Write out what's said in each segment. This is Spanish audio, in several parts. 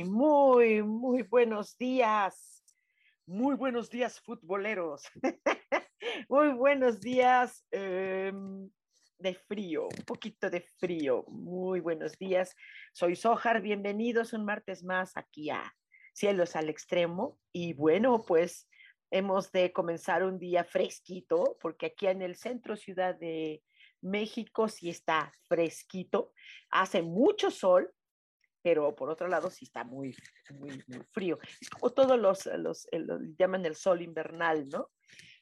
Muy, muy buenos días. Muy buenos días, futboleros. muy buenos días em, de frío, un poquito de frío. Muy buenos días. Soy Sojar, bienvenidos un martes más aquí a Cielos al Extremo. Y bueno, pues hemos de comenzar un día fresquito, porque aquí en el centro ciudad de México sí está fresquito, hace mucho sol, pero por otro lado sí está muy, muy, muy frío. Es como todos los, los, llaman el sol invernal, ¿no?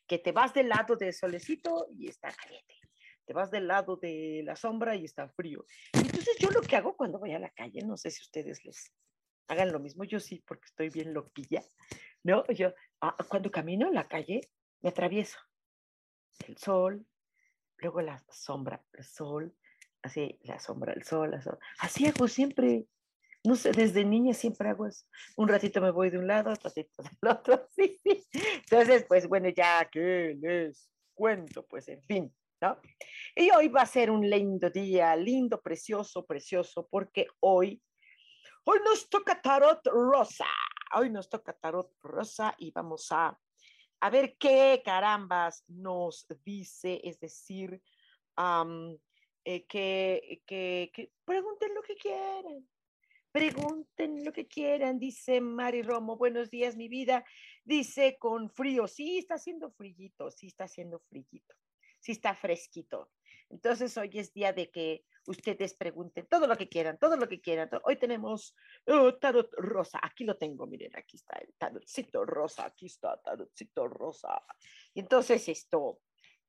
Que te vas del lado del solecito y está caliente. Te vas del lado de la sombra y está frío. Entonces yo lo que hago cuando voy a la calle, no sé si ustedes les hagan lo mismo, yo sí, porque estoy bien loquilla, ¿no? Yo ah, cuando camino en la calle me atravieso el sol, luego la sombra, el sol, así la sombra, el sol, la sombra. Así hago siempre, no sé, desde niña siempre hago eso. Un ratito me voy de un lado, otro ratito del otro, sí. Entonces, pues bueno, ya que les cuento, pues en fin, ¿no? Y hoy va a ser un lindo día, lindo, precioso, precioso, porque hoy, hoy nos toca tarot rosa. Hoy nos toca tarot rosa y vamos a, a ver qué carambas nos dice, es decir, eh, que, que, que pregunten lo que quieran Pregunten lo que quieran, dice Mari Romo. Buenos días, mi vida. Dice con frío. Sí, está haciendo frillito, sí está haciendo frillito, sí está fresquito. Entonces, hoy es día de que ustedes pregunten todo lo que quieran, todo lo que quieran. Hoy tenemos oh, tarot rosa. Aquí lo tengo, miren, aquí está el tarotcito rosa. Aquí está tarotcito rosa. Y entonces, esto.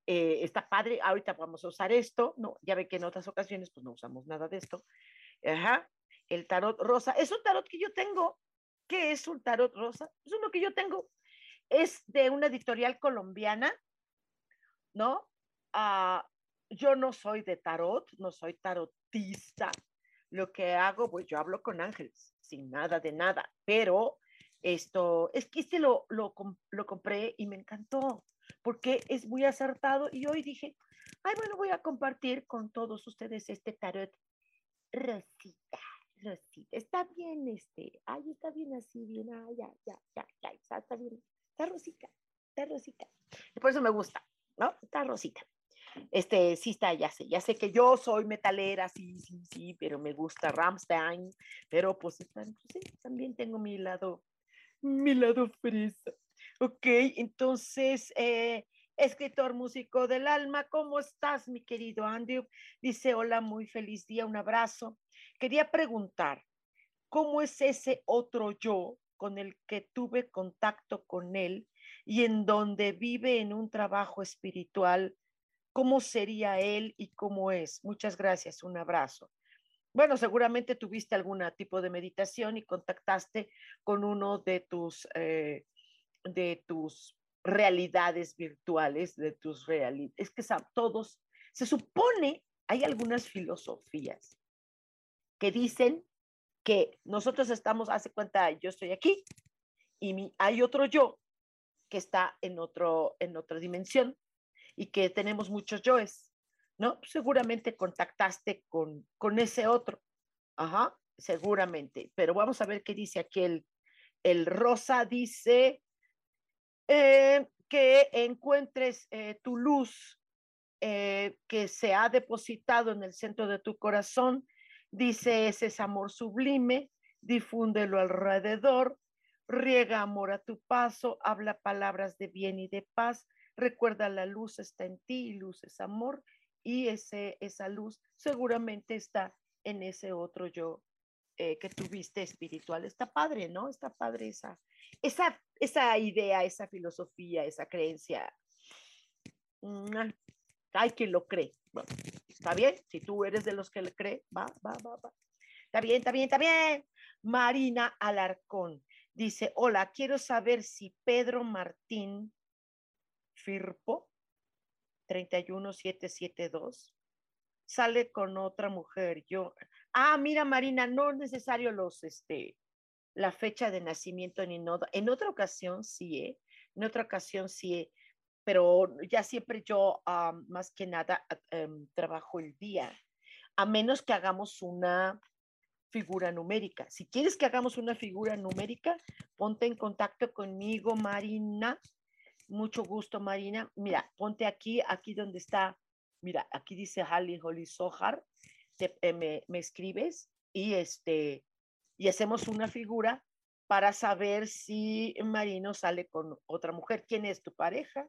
Eh, está padre, ahorita vamos a usar esto, no, ya ve que en otras ocasiones pues no usamos nada de esto, Ajá el tarot rosa. Es un tarot que yo tengo. ¿Qué es un tarot rosa? Es uno que yo tengo. Es de una editorial colombiana, ¿no? Ah, yo no soy de tarot, no soy tarotista. Lo que hago, pues yo hablo con ángeles, sin nada de nada, pero esto, es que este lo, lo, lo compré y me encantó, porque es muy acertado y hoy dije, ay, bueno, voy a compartir con todos ustedes este tarot rosita. Rosita, está bien, este, ay, está bien así, bien, ah, ya, ya, ya, ya, está, está bien, está rosita, está rosita. Por eso me gusta, ¿no? Está rosita. Este, sí está, ya sé, ya sé que yo soy metalera, sí, sí, sí, pero me gusta Ramstein, pero pues, pues sí, también tengo mi lado, mi lado fresa. Ok, entonces, eh, escritor músico del alma, ¿cómo estás, mi querido Andrew? Dice, hola, muy feliz día, un abrazo. Quería preguntar, ¿cómo es ese otro yo con el que tuve contacto con él y en donde vive en un trabajo espiritual? ¿Cómo sería él y cómo es? Muchas gracias, un abrazo. Bueno, seguramente tuviste algún tipo de meditación y contactaste con uno de tus, eh, de tus realidades virtuales, de tus realidades. Es que todos, se supone, hay algunas filosofías que dicen que nosotros estamos, hace cuenta, yo estoy aquí y mi, hay otro yo que está en, otro, en otra dimensión y que tenemos muchos yoes, ¿no? Seguramente contactaste con, con ese otro, ajá, seguramente, pero vamos a ver qué dice aquí el, el rosa, dice eh, que encuentres eh, tu luz eh, que se ha depositado en el centro de tu corazón. Dice, ese es amor sublime, difúndelo alrededor, riega amor a tu paso, habla palabras de bien y de paz, recuerda la luz está en ti y luz es amor y ese, esa luz seguramente está en ese otro yo eh, que tuviste espiritual. Está padre, ¿no? Está padre esa, esa, esa idea, esa filosofía, esa creencia. Mm, hay quien lo cree. Está bien, si tú eres de los que le cree, va, va, va, va. Está bien, está bien, está bien. Marina Alarcón dice, hola, quiero saber si Pedro Martín Firpo 31772 sale con otra mujer. Yo, ah, mira Marina, no es necesario los, este, la fecha de nacimiento ni nada. En otra ocasión sí, ¿eh? En otra ocasión sí, ¿eh? pero ya siempre yo más que nada em, trabajo el día, a menos que hagamos una figura numérica. Si quieres que hagamos una figura numérica, ponte en contacto conmigo, Marina. Mucho gusto, Marina. Mira, ponte aquí, aquí donde está mira, aquí dice Halley Holly Sohar, eh, me, me, escribes y, este, y hacemos una figura para saber si Marino sale con otra mujer. ¿Quién es tu pareja?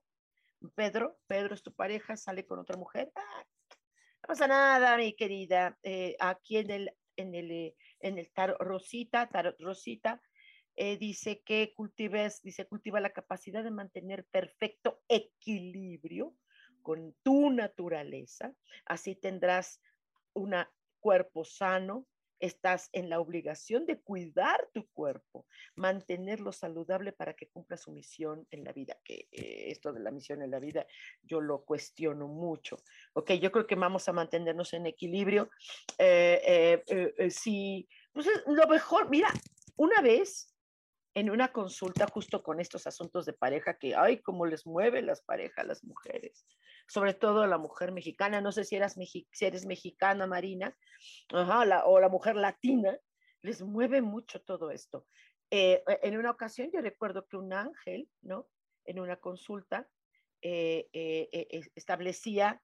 Pedro, Pedro es tu pareja, sale con otra mujer. Ah, no pasa nada, mi querida. Eh, aquí en el, en el, eh, en el tarot Rosita, tarot Rosita, dice que cultives, dice, cultiva la capacidad de mantener perfecto equilibrio con tu naturaleza, así tendrás un cuerpo sano, estás en la obligación de cuidar tu cuerpo, mantenerlo saludable para que cumpla su misión en la vida, que eh, esto de la misión en la vida yo lo cuestiono mucho. Ok, yo creo que vamos a mantenernos en equilibrio. Eh, eh, si, pues lo mejor, mira, una vez en una consulta justo con estos asuntos de pareja que, ay, cómo les mueve las parejas las mujeres, sobre todo la mujer mexicana, no sé si, eras si eres mexicana, Marina, o la mujer latina, les mueve mucho todo esto. Eh, e, en una ocasión yo recuerdo que un ángel, ¿no? En una consulta eh, eh, establecía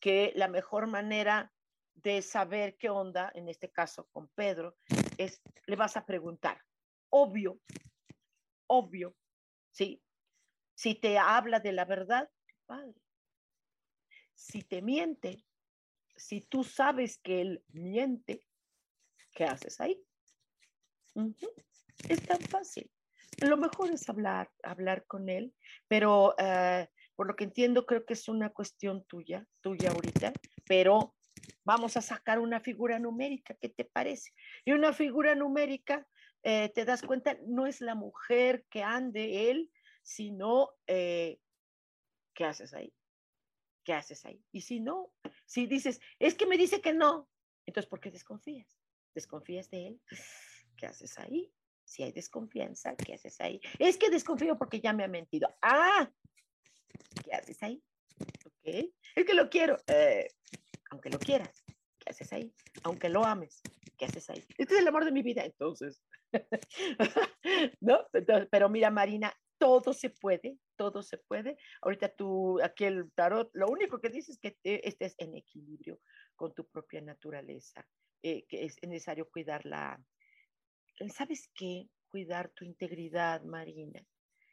que la mejor manera de saber qué onda, en este caso con Pedro, es le vas a preguntar, obvio, obvio, ¿sí? Si te habla de la verdad, padre. Si te miente, si tú sabes que él miente, ¿qué haces ahí? Es tan fácil. Lo mejor es hablar, hablar con él, pero eh, por lo que entiendo, creo que es una cuestión tuya, tuya ahorita, pero vamos a sacar una figura numérica, ¿qué te parece? Y una figura numérica eh, te das cuenta, no es la mujer que ande él, sino eh, ¿qué haces ahí? ¿Qué haces ahí? Y si no, si dices, es que me dice que no, entonces ¿por qué desconfías? ¿Desconfías de él? ¿Qué haces ahí? Si hay desconfianza, ¿qué haces ahí? Es que desconfío porque ya me ha mentido. Ah, ¿qué haces ahí? Ok, es que lo quiero, eh, aunque lo quieras, ¿qué haces ahí? Aunque lo ames, ¿qué haces ahí? Este es el amor de mi vida, entonces, ¿no? pero mira, Marina, todo se puede, todo se puede. Ahorita tú, aquí el tarot, lo único que dices es que estés en equilibrio con tu propia naturaleza, eh, que es necesario cuidarla. ¿Sabes qué? Cuidar tu integridad, Marina.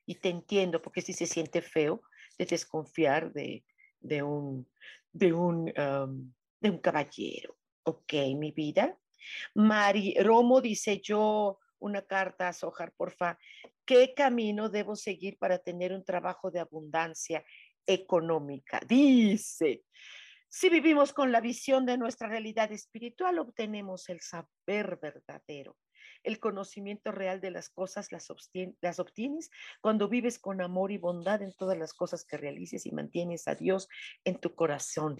Y te entiendo, porque si se siente feo de desconfiar de, de un, de un, de un caballero. Ok, mi vida. Mari Romo dice yo, una carta a Sojar, porfa. ¿Qué camino debo seguir para tener un trabajo de abundancia económica? Dice, si vivimos con la visión de nuestra realidad espiritual, obtenemos el saber verdadero. El conocimiento real de las cosas las, obtienes cuando vives con amor y bondad en todas las cosas que realices y mantienes a Dios en tu corazón.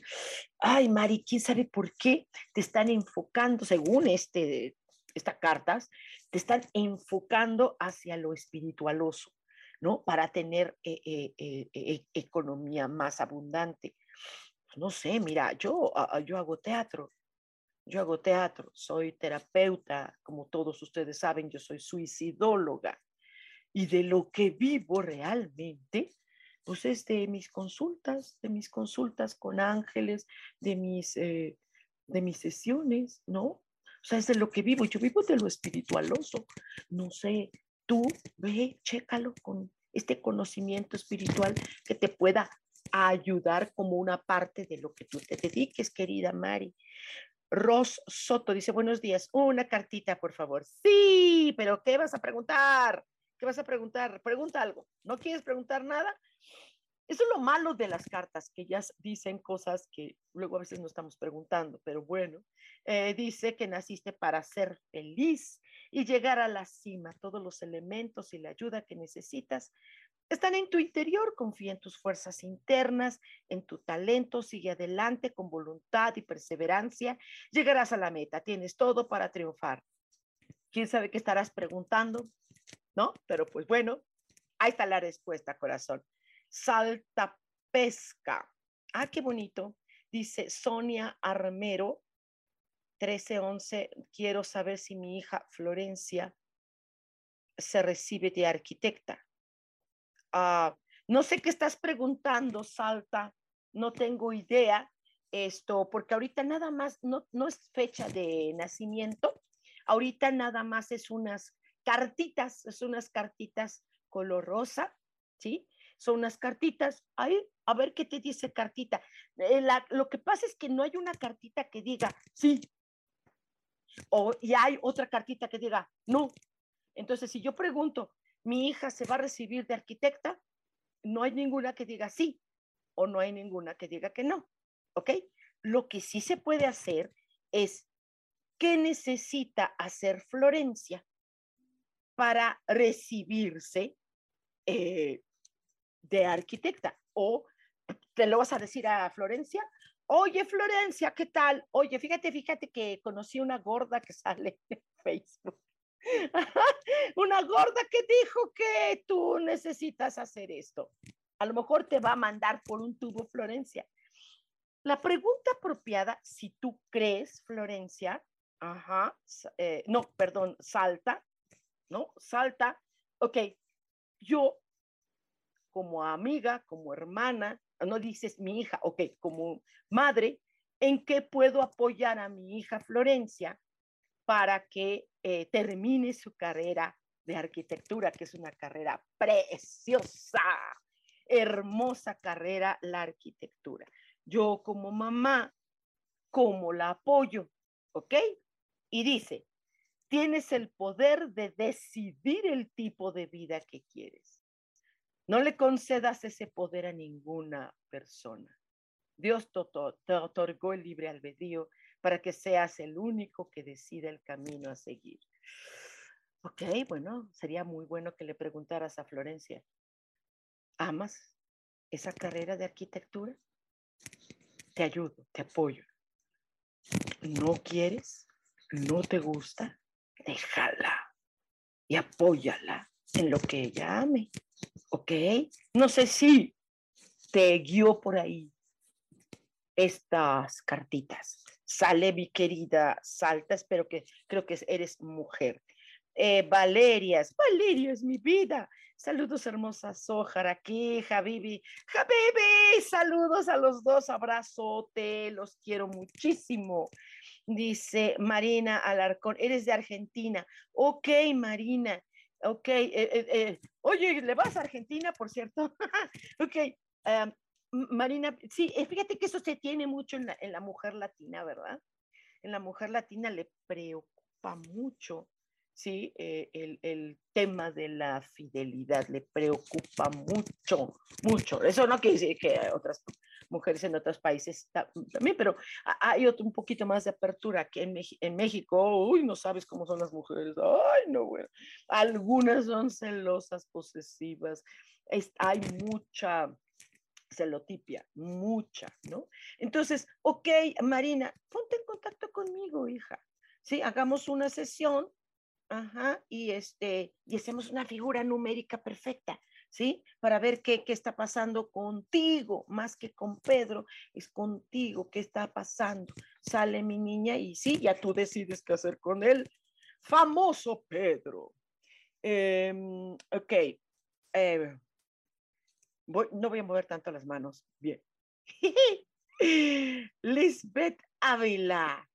Ay, Mari, ¿quién sabe por qué te están enfocando, según este estas cartas, están enfocando hacia lo espiritualoso, ¿no? Para tener eh, eh, eh, economía más abundante. No sé, mira, yo, yo hago teatro, yo hago teatro, soy terapeuta, como todos ustedes saben, yo soy suicidóloga. Y de lo que vivo realmente, pues es de mis consultas, de mis consultas con ángeles, de mis, de mis sesiones, ¿no? O sea, es de lo que vivo. Yo vivo de lo espiritualoso. No sé, tú ve, chécalo con este conocimiento espiritual que te pueda ayudar como una parte de lo que tú te dediques, querida Mari. Ros Soto dice, buenos días, una cartita, por favor. Sí, pero ¿qué vas a preguntar? ¿Qué vas a preguntar? Pregunta algo. ¿No quieres preguntar nada? Eso es lo malo de las cartas, que ya dicen cosas que luego a veces no estamos preguntando, pero bueno, eh, dice que naciste para ser feliz y llegar a la cima. Todos los elementos y la ayuda que necesitas están en tu interior. Confía en tus fuerzas internas, en tu talento, sigue adelante con voluntad y perseverancia. Llegarás a la meta, tienes todo para triunfar. ¿Quién sabe qué estarás preguntando? ¿No? Pero pues bueno, ahí está la respuesta, corazón. Salta pesca. Ah, qué bonito. Dice Sonia Armero, 1311. Quiero saber si mi hija Florencia se recibe de arquitecta. Ah, no sé qué estás preguntando, Salta. No tengo idea. Esto, porque ahorita nada más, no, no es fecha de nacimiento. Ahorita nada más es unas cartitas, es unas cartitas color rosa, ¿sí? Son unas cartitas. Ahí, a ver qué te dice cartita. Eh, lo que pasa es que no hay una cartita que diga sí. O y hay otra cartita que diga no. Entonces, si yo pregunto, ¿mi hija se va a recibir de arquitecta? No hay ninguna que diga sí o no hay ninguna que diga que no. ¿Ok? Lo que sí se puede hacer es, ¿qué necesita hacer Florencia para recibirse eh, de arquitecta. O te lo vas a decir a Florencia, oye Florencia, ¿qué tal? Oye, fíjate, fíjate que conocí una gorda que sale en Facebook. una gorda que dijo que tú necesitas hacer esto. A lo mejor te va a mandar por un tubo Florencia. La pregunta apropiada, si tú crees, Florencia, ajá, eh, no, perdón, salta, ¿no? Salta, ok, yo como amiga, como hermana, no dices mi hija, ok, como madre, ¿en qué puedo apoyar a mi hija Florencia para que eh, termine su carrera de arquitectura, que es una carrera preciosa, hermosa carrera, la arquitectura? Yo como mamá, ¿cómo la apoyo? ¿Ok? Y dice, tienes el poder de decidir el tipo de vida que quieres. No le concedas ese poder a ninguna persona. Dios te, otorgó el libre albedrío para que seas el único que decida el camino a seguir. Ok, bueno, sería muy bueno que le preguntaras a Florencia, ¿amas esa carrera de arquitectura? Te ayudo, te apoyo. ¿No quieres? ¿No te gusta? Déjala y apóyala en lo que ella ame. ¿Ok? No sé si te guió por ahí estas cartitas. Sale, mi querida Salta, espero que, creo que eres mujer. Eh, Valerias, Valeria es mi vida. Saludos, hermosa Sojar, aquí, Javibi. Javibi, saludos a los dos, abrazote, los quiero muchísimo. Dice Marina Alarcón, eres de Argentina. Ok, Marina, Ok, eh, eh, eh, oye, ¿le vas a Argentina, por cierto? ok, em, Marina, sí, fíjate que eso se tiene mucho en la, en la mujer latina, ¿verdad? En la mujer latina le preocupa mucho ¿sí? el, el, tema de la fidelidad le preocupa mucho, mucho. Eso no quiere decir que otras mujeres en otros países también, pero hay otro, un poquito más de apertura que en, en México, uy, no sabes cómo son las mujeres, ay, no, bueno, algunas son celosas, posesivas, hay mucha celotipia, mucha, ¿no? Entonces, ok, Marina, ponte en contacto conmigo, hija, ¿sí? Hagamos una sesión, ajá, y este, y hacemos una figura numérica perfecta, ¿sí? Para ver qué, qué está pasando contigo, más que con Pedro, es contigo, qué está pasando. Sale mi niña y sí, ya tú decides qué hacer con él. Famoso Pedro. Em, ok. Eh, no voy a mover tanto las manos. Bien. Lisbeth Ávila.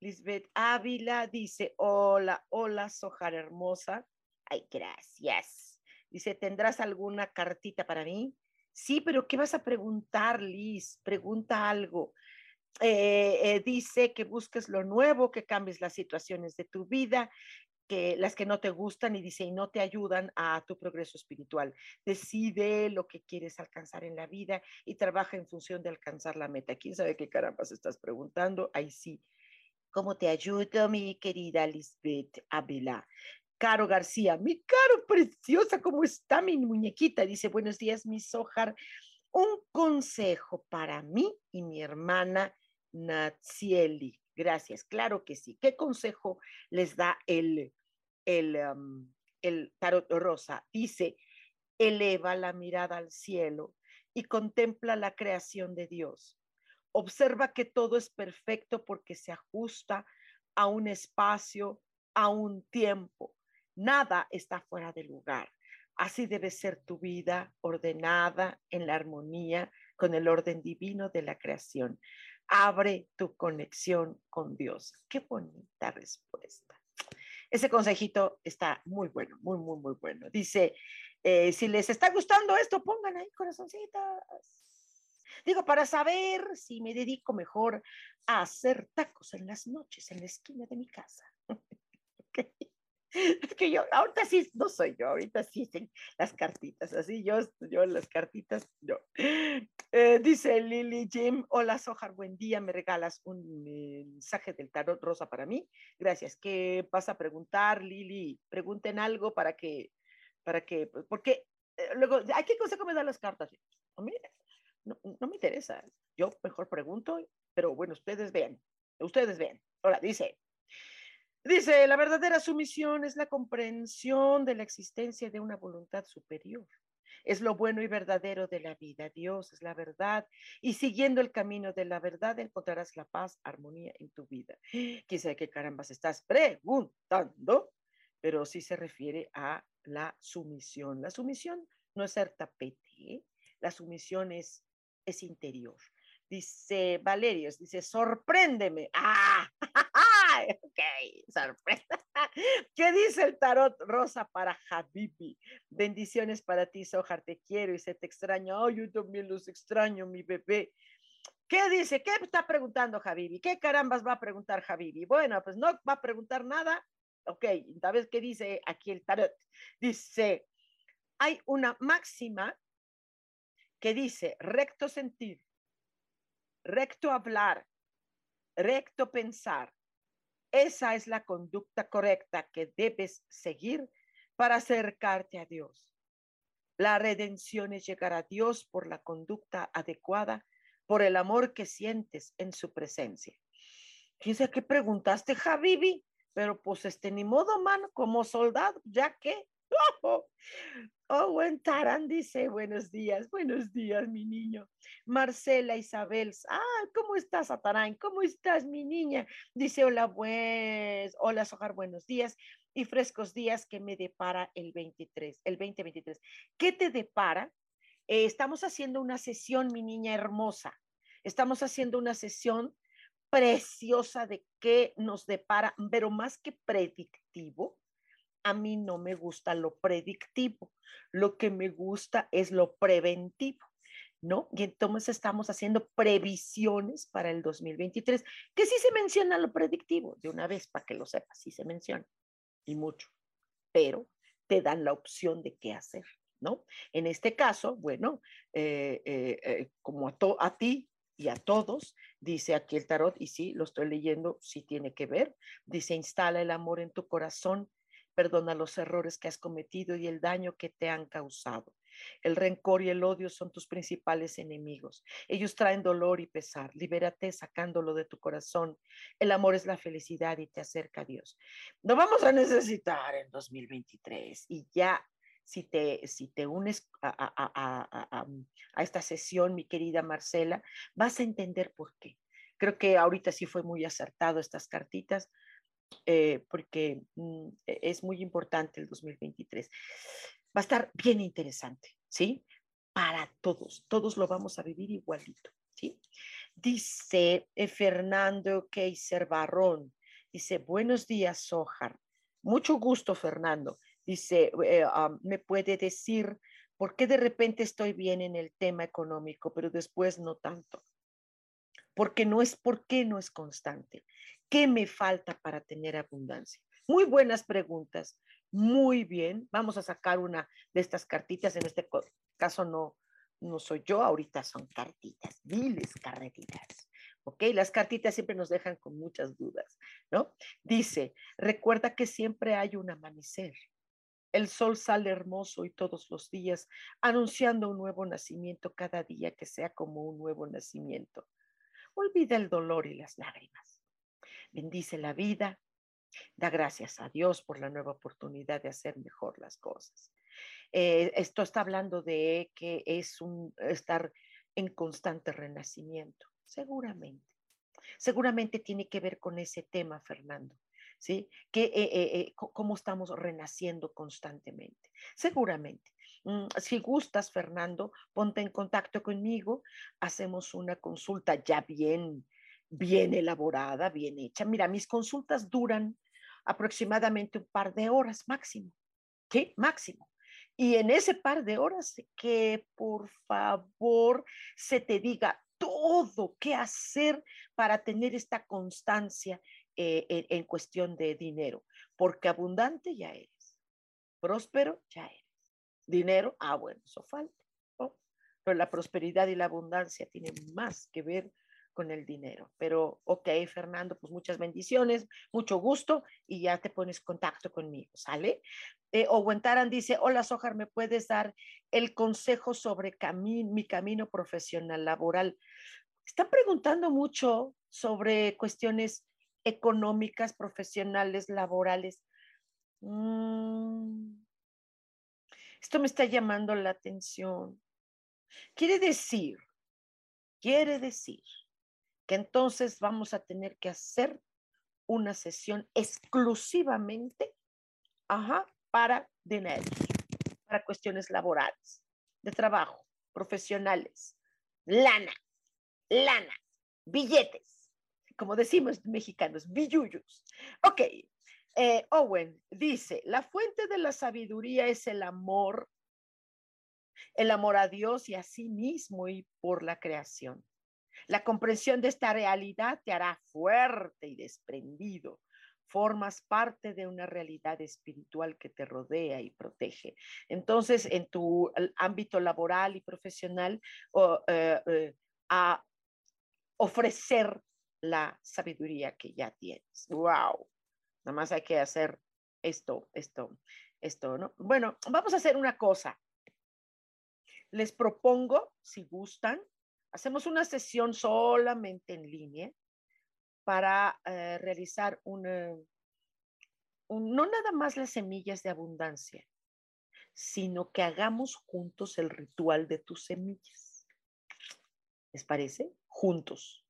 Lisbeth Ávila dice, hola, hola, Sojar hermosa. Ay, gracias. Dice, ¿tendrás alguna cartita para mí? Sí, pero ¿qué vas a preguntar, Liz? Pregunta algo. Eh, eh, dice que busques lo nuevo, que cambies las situaciones de tu vida, que las que no te gustan y dice y no te ayudan a tu progreso espiritual. Decide lo que quieres alcanzar en la vida y trabaja en función de alcanzar la meta. ¿Quién sabe qué carambas estás preguntando? Ahí sí. ¿Cómo te ayudo, mi querida Lisbeth Ávila? Caro García, mi caro preciosa, ¿cómo está mi muñequita? Dice, buenos días, mi Sojar. Un consejo para mí y mi hermana Natsieli. Gracias, claro que sí. ¿Qué consejo les da el el, el tarot rosa. Dice, eleva la mirada al cielo y contempla la creación de Dios. Observa que todo es perfecto porque se ajusta a un espacio, a un tiempo. Nada está fuera de lugar. Así debe ser tu vida ordenada en la armonía con el orden divino de la creación. Abre tu conexión con Dios. Qué bonita respuesta. Ese consejito está muy bueno, muy, muy, muy bueno. Dice, eh, si les está gustando esto, pongan ahí corazoncitas. Digo, para saber si me dedico mejor a hacer tacos en las noches en la esquina de mi casa. Es que yo, ahorita sí, no soy yo, ahorita sí las cartitas, así yo, yo las cartitas, yo. Eh, dice Lily Jim, hola Sojar, buen día, me regalas un mensaje del tarot rosa para mí. Gracias. ¿Qué vas a preguntar, Lily? Pregunten algo para que, para que, porque eh, luego, ¿hay qué consejo me dan las cartas? No, no me interesa, yo mejor pregunto, pero bueno, ustedes vean, ustedes vean. Ahora, dice, Dice, la verdadera sumisión es la comprensión de la existencia de una voluntad superior. Es lo bueno y verdadero de la vida. Dios es la verdad. Y siguiendo el camino de la verdad encontrarás la paz, armonía en tu vida. Quizá qué carambas estás preguntando, pero sí se refiere a la sumisión. La sumisión no es ser tapete, la sumisión es, es interior. Dice Valerios, dice, sorpréndeme. Ah, ok, sorpresa. ¿Qué dice el tarot rosa para Habibi? Bendiciones para ti, Sojar, te quiero y se te extraño. Ay, yo también los extraño, mi bebé. ¿Qué dice? ¿Qué está preguntando Habibi? ¿Qué carambas va a preguntar Habibi? Bueno, pues no va a preguntar nada. Ok, ¿sabes qué dice aquí el tarot? Dice, hay una máxima que dice recto sentir recto hablar, recto pensar. Esa es la conducta correcta que debes seguir para acercarte a Dios. La redención es llegar a Dios por la conducta adecuada, por el amor que sientes en su presencia. Fíjese que preguntaste, Javibi, pero pues este ni modo, man, como soldado, ya que Oh, buen Tarán dice, buenos días, buenos días, mi niño. Marcela Isabel, ah, ¿cómo estás, Atarán? ¿Cómo estás, mi niña? Dice, hola, pues, hola, Sojar, buenos días y frescos días que me depara el 23, el 2023. ¿Qué te depara? Eh, estamos haciendo una sesión, mi niña hermosa. Estamos haciendo una sesión preciosa de qué nos depara, pero más que predictivo, a mí no me gusta lo predictivo, lo que me gusta es lo preventivo, ¿no? Y entonces estamos haciendo previsiones para el 2023, que sí se menciona lo predictivo, de una vez para que lo sepas, sí se menciona, y mucho, pero te dan la opción de qué hacer, ¿no? En este caso, bueno, eh, eh, eh, como a, a ti y a todos, dice aquí el tarot, y sí, lo estoy leyendo, sí tiene que ver, dice, instala el amor en tu corazón Perdona los errores que has cometido y el daño que te han causado. El rencor y el odio son tus principales enemigos. Ellos traen dolor y pesar. Libérate sacándolo de tu corazón. El amor es la felicidad y te acerca a Dios. Lo vamos a necesitar en 2023 y ya si te, si te unes a, a, a, esta sesión, mi querida Marcela, vas a entender por qué. Creo que ahorita sí fue muy acertado estas cartitas eh, porque mm, e, es muy importante el 2023. Va a estar bien interesante, ¿sí? para todos. Todos lo vamos a vivir igualito. ¿sí? Dice eh, Fernando Keiser Barrón, dice, buenos días, Sojar. Mucho gusto, Fernando. Dice, eh, ¿me puede decir por qué de repente estoy bien en el tema económico, pero después no tanto? Porque no es, ¿por qué no es constante? ¿Qué me falta para tener abundancia? Muy buenas preguntas. Muy bien. Vamos a sacar una de estas cartitas. En este caso no, no soy yo, ahorita son cartitas, miles carretitas. ¿Ok? Las cartitas siempre nos dejan con muchas dudas, ¿no? Dice, recuerda que siempre hay un amanecer. El sol sale hermoso y todos los días, anunciando un nuevo nacimiento cada día que sea como un nuevo nacimiento. Olvida el dolor y las lágrimas. Bendice la vida. Da gracias a Dios por la nueva oportunidad de hacer mejor las cosas. Eh, esto está hablando de que es un estar en constante renacimiento, seguramente. Seguramente tiene que ver con ese tema, Fernando. ¿Sí? Que, eh, eh, cómo estamos renaciendo constantemente. Seguramente. Mm, si gustas, Fernando, ponte en contacto conmigo, hacemos una consulta ya bien, bien elaborada, bien hecha. Mira, mis consultas duran aproximadamente un par de horas máximo. ¿Qué? Máximo. Y en ese par de horas que por favor se te diga todo qué hacer para tener esta constancia eh, en, cuestión de dinero, porque abundante ya eres, próspero ya eres, dinero, ah, bueno, eso falta, pero la prosperidad y la abundancia tienen más que ver con el dinero. Pero, ok, Fernando, pues muchas bendiciones, mucho gusto y ya te pones contacto conmigo, ¿sale? eh, Owen Taran dice, hola Sojar, ¿me puedes dar el consejo sobre mi camino profesional laboral? Están preguntando mucho sobre cuestiones económicas, profesionales, laborales. Mm. esto me está llamando la atención. Quiere decir, quiere decir entonces vamos a tener que hacer una sesión exclusivamente para dinero, para cuestiones laborales, de trabajo, profesionales, lana, lana, billetes, como decimos mexicanos, billuyos. Ok, eh, Owen dice, la fuente de la sabiduría es el amor, el amor a Dios y a sí mismo y por la creación. La comprensión de esta realidad te hará fuerte y desprendido formas parte de una realidad espiritual que te rodea y protege. Entonces, en tu ámbito laboral y profesional, eh, eh, a ofrecer la sabiduría que ya tienes. ¡Wow! Nada más hay que hacer esto, esto, esto, ¿no? Bueno, vamos a hacer una cosa. Les propongo, si gustan, hacemos una sesión solamente en línea para eh, realizar un, no nada más las semillas de abundancia, sino que hagamos juntos el ritual de tus semillas. ¿Les parece? Juntos.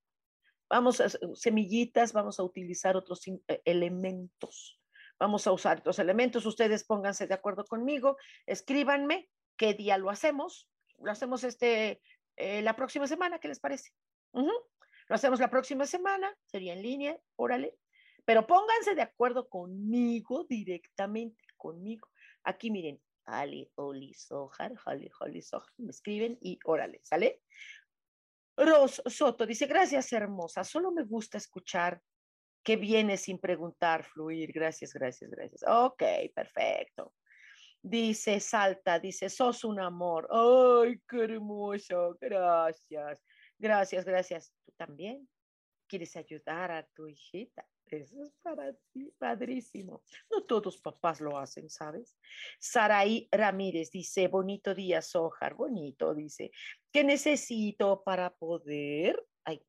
Vamos a semillitas, vamos a utilizar otros eh, elementos. Vamos a usar otros elementos. Ustedes pónganse de acuerdo conmigo, escríbanme qué día lo hacemos. Lo hacemos este, eh, la próxima semana, ¿qué les parece? Lo hacemos la próxima semana, sería en línea, órale. Pero pónganse de acuerdo conmigo directamente, conmigo. Aquí miren, Ali, Oli, Sojar, Ali, Oli, Sojar, me escriben y órale, ¿sale? Ros Soto dice, gracias hermosa, solo me gusta escuchar que viene sin preguntar, fluir, gracias, gracias, gracias. Ok, perfecto. Dice Salta, dice, sos un amor. Ay, qué hermoso, gracias. Gracias, gracias. Tú también quieres ayudar a tu hijita. Eso es para ti, padrísimo. No todos papás lo hacen, ¿sabes? Saraí Ramírez dice, bonito día, Sojar, bonito, dice, ¿qué necesito para poder ay,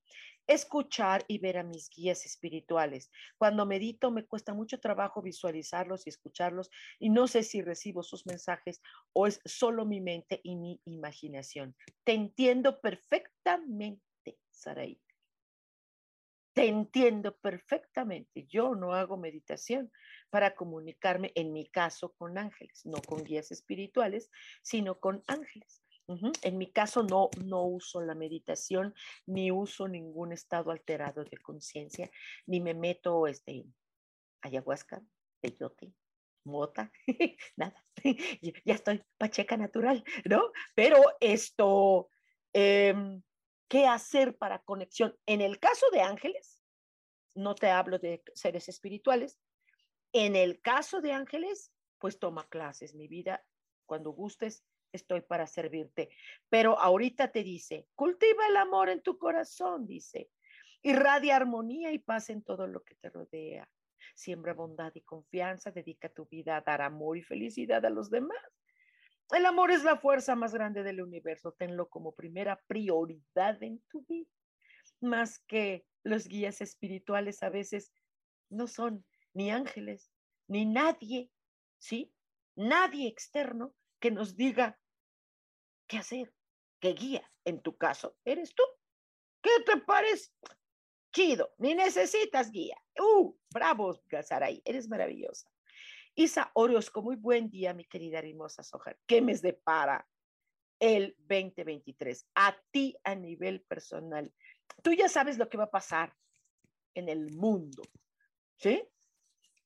escuchar y ver a mis guías espirituales? Cuando medito me cuesta mucho trabajo visualizarlos y escucharlos y no sé si recibo sus mensajes o es solo mi mente y mi imaginación. Te entiendo perfectamente, Saraí. Te entiendo perfectamente. Yo no hago meditación para comunicarme, en mi caso, con ángeles, no con guías espirituales, sino con ángeles. En mi caso no, no uso la meditación, ni uso ningún estado alterado de conciencia, ni me meto este, ayahuasca, peyote, mota, nada. ya estoy pacheca natural, ¿no? Pero esto, em, ¿qué hacer para conexión? En el caso de ángeles, no te hablo de seres espirituales, en el caso de ángeles, pues toma clases, mi vida, cuando gustes, estoy para servirte. Pero ahorita te dice, cultiva el amor en tu corazón, dice, irradia armonía y paz en todo lo que te rodea. Siembra bondad y confianza, dedica tu vida a dar amor y felicidad a los demás. El amor es la fuerza más grande del universo, tenlo como primera prioridad en tu vida, más que los guías espirituales a veces no son ni ángeles, ni nadie, ¿sí? Nadie externo que nos diga qué hacer, qué guía. En tu caso, eres tú. ¿Qué te parece? Chido, ni necesitas guía. ¡Uh! Bravo, Gazaray, eres maravillosa. Isa Orozco, muy buen día, mi querida hermosa Soja. ¿Qué me depara el 2023? A ti a nivel personal. Tú ya sabes lo que va a pasar en el mundo, ¿sí?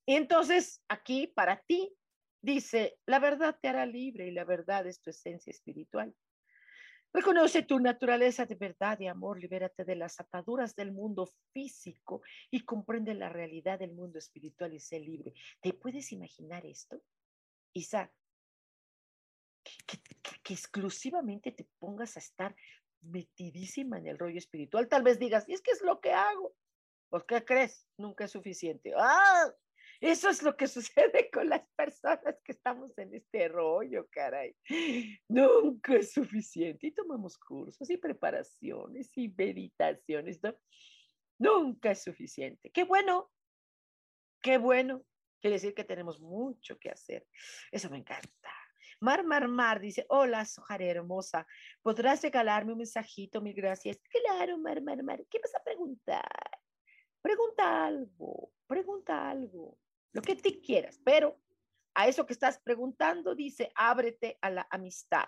Y entonces, aquí para ti, dice, la verdad te hará libre y la verdad es tu esencia espiritual. Reconoce tu naturaleza de verdad y amor, libérate de las ataduras del mundo físico y comprende la realidad del mundo espiritual y sé libre. ¿Te puedes imaginar esto? Isa, que, exclusivamente te pongas a estar metidísima en el rollo espiritual. Tal vez digas, ¿y es que es lo que hago? ¿Por qué crees? Nunca es suficiente. ¡Ah! Eso es lo que sucede con las personas que estamos en este rollo, caray. Nunca es suficiente. Y tomamos cursos y preparaciones y meditaciones. ¿no? Nunca es suficiente. Qué bueno, qué bueno. Quiere decir que tenemos mucho que hacer. Eso me encanta. Mar, Mar, Mar dice, hola, Sojara hermosa, ¿podrás regalarme un mensajito? Mil gracias. Claro, Mar, Mar, Mar. ¿Qué vas a preguntar? Pregunta algo, pregunta algo lo que te quieras, pero a eso que estás preguntando dice, ábrete a la amistad.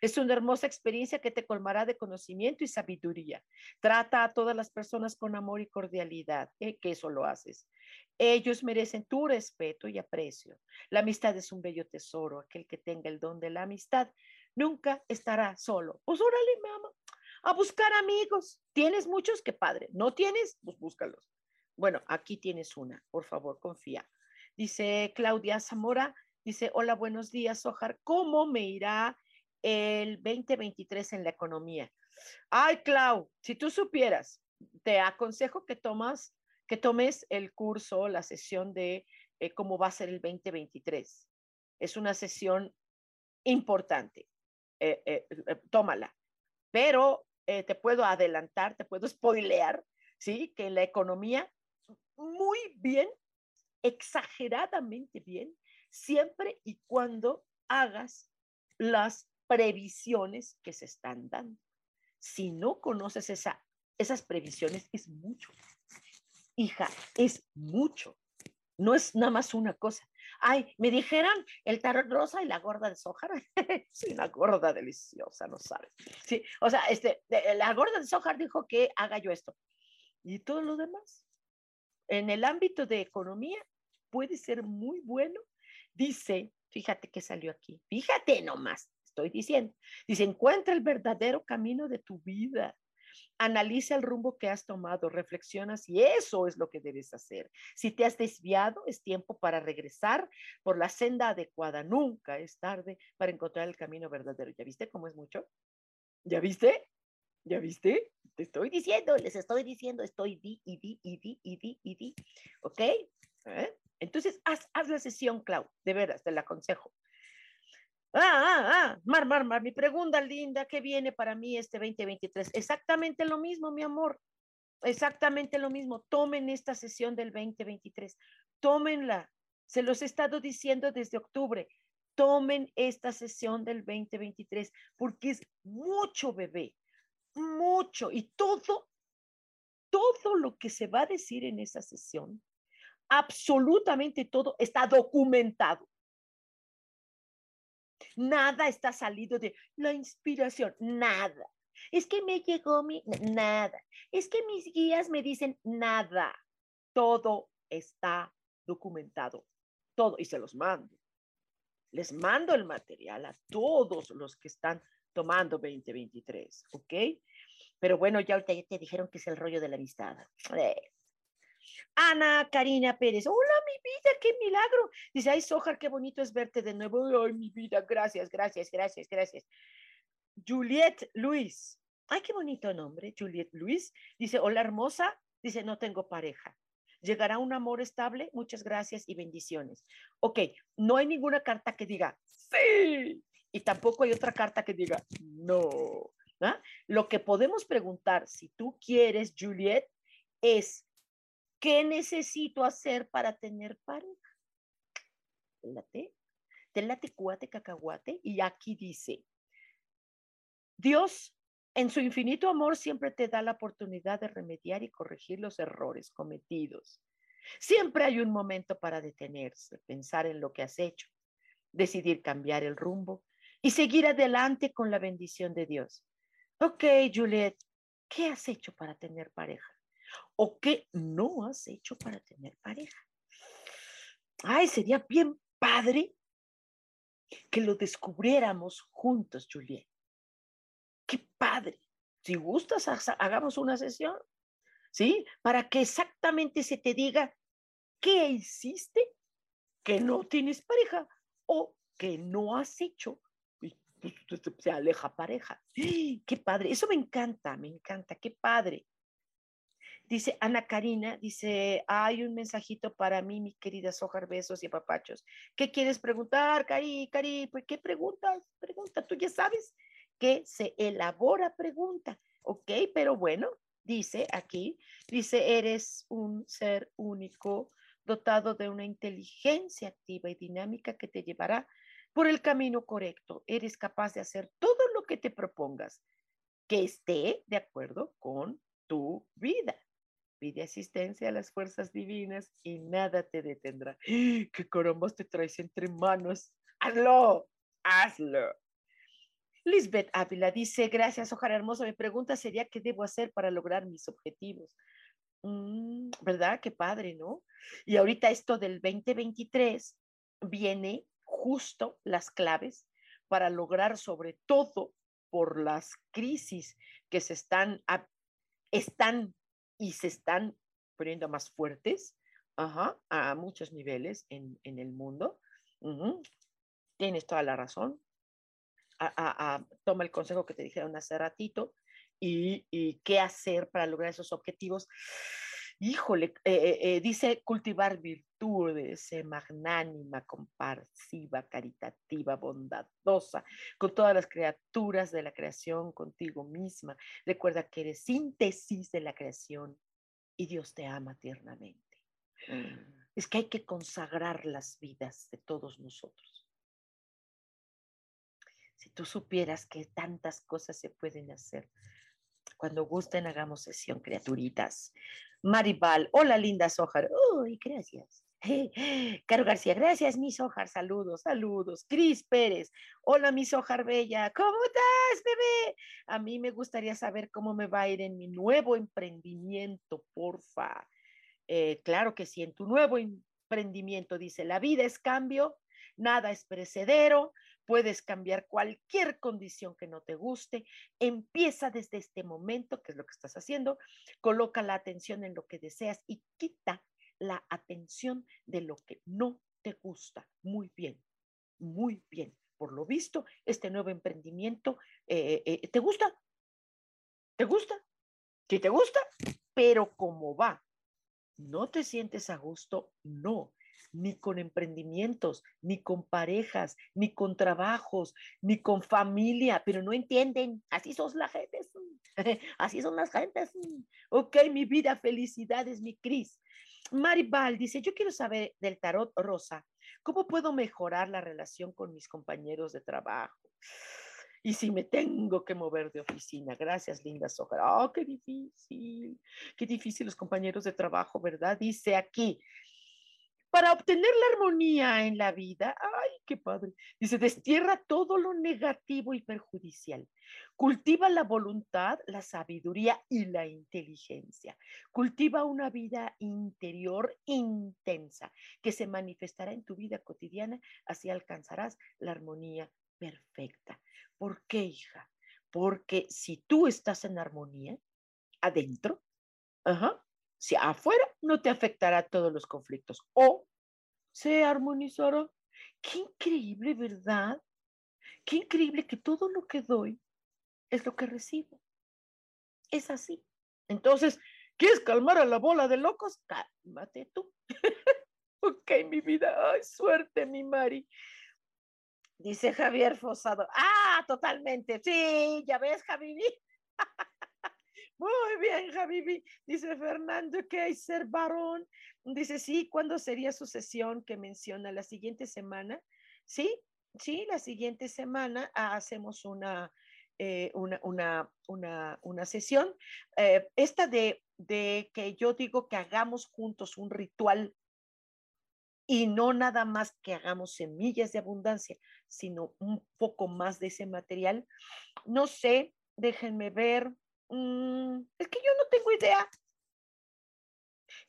Es una hermosa experiencia que te colmará de conocimiento y sabiduría. Trata a todas las personas con amor y cordialidad, ¿eh? que eso lo haces. Ellos merecen tu respeto y aprecio. La amistad es un bello tesoro. Aquel que tenga el don de la amistad nunca estará solo. Pues órale, mamá, a buscar amigos. ¿Tienes muchos? Qué padre. ¿No tienes? Pues búscalos. Bueno, aquí tienes una. Por favor, confía. Dice Claudia Zamora, dice, hola, buenos días, Ojar, ¿cómo me irá el 2023 en la economía? Ay, Clau, si tú supieras, te aconsejo que tomas, que tomes el curso, la sesión de eh, cómo va a ser el 2023. Es una sesión importante. Eh, eh, tómala. Pero te puedo adelantar, te puedo spoilear, ¿sí? Que en la economía, muy bien exageradamente bien siempre y cuando hagas las previsiones que se están dando. Si no conoces esa, esas previsiones, es mucho. Hija, es mucho. No es nada más una cosa. Ay, me dijeron el tarot rosa y la gorda de soja. sí, una gorda deliciosa, no sabes. Sí, o sea, este, la gorda de soja dijo que haga yo esto. Y todo lo demás. En el ámbito de economía, puede ser muy bueno. Dice, fíjate que salió aquí, fíjate nomás, estoy diciendo, dice, encuentra el verdadero camino de tu vida. Analiza el rumbo que has tomado, reflexiona si eso es lo que debes hacer. Si te has desviado, es tiempo para regresar por la senda adecuada. Nunca es tarde para encontrar el camino verdadero. ¿Ya viste cómo es mucho? ¿Ya viste? ¿Ya viste? Te estoy diciendo, les estoy diciendo, estoy di y di y di y di di. ¿Ok? ¿Eh? Entonces, haz, la sesión, Clau, de veras, te la aconsejo. Ah, ah, ah, Mar, Mar, Mar, mi pregunta linda, ¿qué viene para mí este 2023? Exactamente lo mismo, mi amor. Exactamente lo mismo. Tomen esta sesión del 2023. Tómenla. Se los he estado diciendo desde octubre. Tomen esta sesión del 2023 porque es mucho, bebé. Mucho. Y todo, todo lo que se va a decir en esa sesión absolutamente todo está documentado. Nada está salido de la inspiración, nada. Es que me llegó mi, nada. Es que mis guías me dicen nada. Todo está documentado, todo, y se los mando. Les mando el material a todos los que están tomando 2023, ¿ok? Pero bueno, ya ahorita te dijeron que es el rollo de la amistad. Eh. Ana Karina Pérez, hola mi vida, qué milagro. Dice, ay Sojar, qué bonito es verte de nuevo. Ay, mi vida, gracias, gracias, gracias, gracias. Juliet Luis, ay, qué bonito nombre, Juliet Luis. Dice, hola hermosa, dice, no tengo pareja. ¿Llegará un amor estable? Muchas gracias y bendiciones. Ok, no hay ninguna carta que diga sí y tampoco hay otra carta que diga no. ¿ah? Lo que podemos preguntar, si tú quieres, Juliet, es ¿qué necesito hacer para tener pareja? Te te late cuate cacahuate y aquí dice, Dios en su infinito amor siempre te da la oportunidad de remediar y corregir los errores cometidos. Siempre hay un momento para detenerse, pensar en lo que has hecho, decidir cambiar el rumbo y seguir adelante con la bendición de Dios. Ok, Juliet, ¿qué has hecho para tener pareja? ¿O qué no has hecho para tener pareja? Ay, sería bien padre que lo descubriéramos juntos, Juliet qué padre. Si gustas, hagamos una sesión, ¿sí? Para que exactamente se te diga qué hiciste que no tienes pareja o que no has hecho y pues, se aleja pareja. Qué padre, eso me encanta, me encanta, qué padre. Dice Ana Karina, dice, hay un mensajito para mí, mi querida Sojar, besos y papachos. ¿Qué quieres preguntar, Cari, Cari? Pues, ¿qué preguntas? Pregunta, tú ya sabes que se elabora pregunta, ¿ok? Pero bueno, dice aquí, dice, eres un ser único dotado de una inteligencia activa y dinámica que te llevará por el camino correcto. Eres capaz de hacer todo lo que te propongas que esté de acuerdo con tu vida. Pide asistencia a las fuerzas divinas y nada te detendrá. ¿Qué carambas te traes entre manos? Hazlo, hazlo. Lisbeth Ávila dice, gracias, Ojar Hermoso. Mi pregunta sería, ¿qué debo hacer para lograr mis objetivos? Mm, ¿Verdad? Qué padre, ¿no? Y ahorita esto del 2023 viene justo las claves para lograr sobre todo por las crisis que se están, están y se están poniendo más fuertes a muchos niveles en, el mundo. Tienes toda la razón toma el consejo que te dijeron hace ratito y, qué hacer para lograr esos objetivos. Híjole, eh, eh, eh, dice cultivar virtudes, magnánima, compasiva, caritativa, bondadosa, con todas las criaturas de la creación, contigo misma. Recuerda que eres síntesis de la creación y Dios te ama tiernamente. Es que hay que consagrar las vidas de todos nosotros. Si tú supieras que tantas cosas se pueden hacer. Cuando gusten, hagamos sesión, criaturitas. Maribal, hola linda Sojar. Uy, gracias. Caro García, gracias, mi Sojar. Saludos, saludos. Cris Pérez, hola, mi Sojar Bella. ¿Cómo estás, bebé? A mí me gustaría saber cómo me va a ir en mi nuevo emprendimiento, porfa. Eh, claro que sí, en tu nuevo emprendimiento dice, la vida es cambio, nada es precedero, Puedes cambiar cualquier condición que no te guste. Empieza desde este momento, que es lo que estás haciendo. Coloca la atención en lo que deseas y quita la atención de lo que no te gusta. Muy bien, muy bien. Por lo visto, este nuevo emprendimiento, eh, eh, ¿te gusta? ¿Te gusta? Si te gusta, pero ¿cómo va? ¿No te sientes a gusto? No ni con emprendimientos, ni con parejas, ni con trabajos, ni con familia, pero no entienden. Así son las gentes. Así son las gentes. Ok, mi vida, felicidades, mi Cris. Maribal dice, yo quiero saber del tarot rosa, ¿cómo puedo mejorar la relación con mis compañeros de trabajo? Y si me tengo que mover de oficina, gracias, linda Soja. Oh, qué difícil, qué difícil los compañeros de trabajo, ¿verdad? Dice aquí, para obtener la armonía en la vida, ay, qué padre. Dice, destierra todo lo negativo y perjudicial. Cultiva la voluntad, la sabiduría y la inteligencia. Cultiva una vida interior intensa que se manifestará en tu vida cotidiana, así alcanzarás la armonía perfecta. ¿Por qué, hija? Porque si tú estás en armonía, adentro, ajá, si afuera no te afectará todos los conflictos o se armonizará. Qué increíble, ¿verdad? Qué increíble que todo lo que doy es lo que recibo. Es así. Entonces, ¿quieres calmar a la bola de locos? Cálmate tú. ok, mi vida. Ay, suerte, mi Mari. Dice Javier Fosado. Ah, totalmente. Sí, ya ves, Javi. Muy bien, Javibi. Dice Fernando que hay ser varón. Dice, sí, ¿cuándo sería su sesión que menciona? ¿La siguiente semana? Sí, sí, la siguiente semana hacemos una, eh, una, una, una, una, sesión. Eh, esta de, de que yo digo que hagamos juntos un ritual y no nada más que hagamos semillas de abundancia, sino un poco más de ese material. No sé, déjenme ver. Mm, es que yo no tengo idea.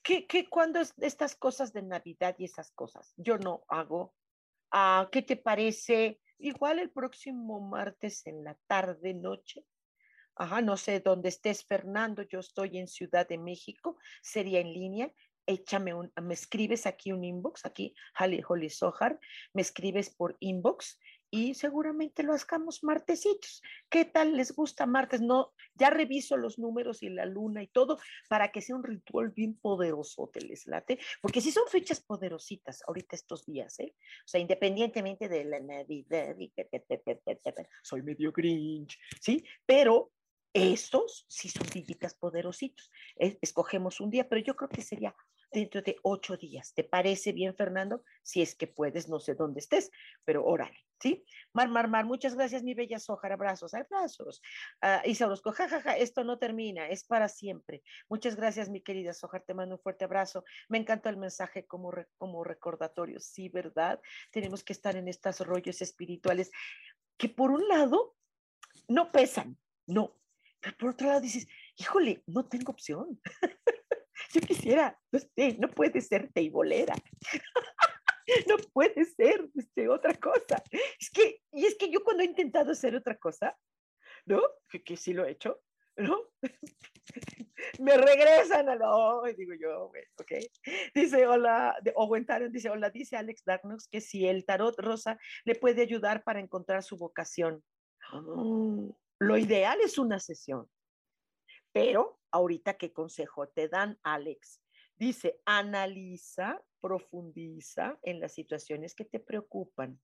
¿Qué, qué, cuando estas cosas de Navidad y esas cosas? Yo no hago. Ah, ¿Qué te parece? Igual el próximo martes en la tarde, noche. Ajá, no sé dónde estés, Fernando. Yo estoy en Ciudad de México. Sería en línea. Échame un, me escribes aquí un inbox, aquí, Holly, Holly Sohar, me escribes por inbox y seguramente lo hagamos martesitos. ¿Qué tal les gusta martes? No, ya reviso los números y la luna y todo para que sea un ritual bien poderoso, te les late, porque si son fechas poderositas ahorita estos días, ¿eh? O sea, independientemente de la Navidad, soy medio grinch, ¿sí? Pero estos sí son dígitas poderositos. Escogemos un día, pero yo creo que sería dentro de ocho días. ¿Te parece bien, Fernando? Si es que puedes, no sé dónde estés, pero órale, ¿sí? Mar, Mar, Mar, muchas gracias, mi bella Sojar, abrazos, abrazos. Uh, Isa Orozco, jajaja, esto no termina, es para siempre. Muchas gracias, mi querida Sojar, te mando un fuerte abrazo. Me encanta el mensaje como, como recordatorio, sí, ¿verdad? Tenemos que estar en estos rollos espirituales que por un lado no pesan, no, pero por otro lado dices, híjole, no tengo opción. Yo quisiera, no sé, no puede ser teibolera. no puede ser este, otra cosa. Es que, y es que yo cuando he intentado hacer otra cosa, ¿no? Que, que sí lo he hecho, ¿no? me regresan a lo, digo yo, ok. Dice, hola, de Owen Tarot, dice, hola, dice Alex Darnox que si el tarot rosa le puede ayudar para encontrar su vocación. Oh, lo ideal es una sesión, pero ahorita, ¿qué consejo te dan, Alex? Dice, analiza, profundiza en las situaciones que te preocupan,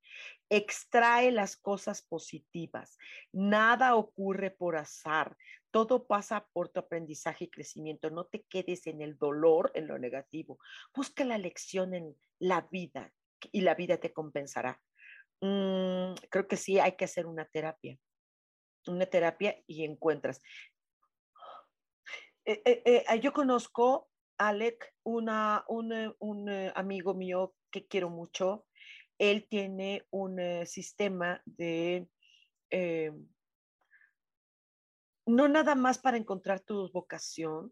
extrae las cosas positivas, nada ocurre por azar, todo pasa por tu aprendizaje y crecimiento, no te quedes en el dolor, en lo negativo, busca la lección en la vida y la vida te compensará. Mm, creo que sí, hay que hacer una terapia, una terapia y encuentras. Eh, eh, eh, yo conozco a Alec, una, un, un amigo mío que quiero mucho. Él tiene un sistema de no nada más para encontrar tu vocación,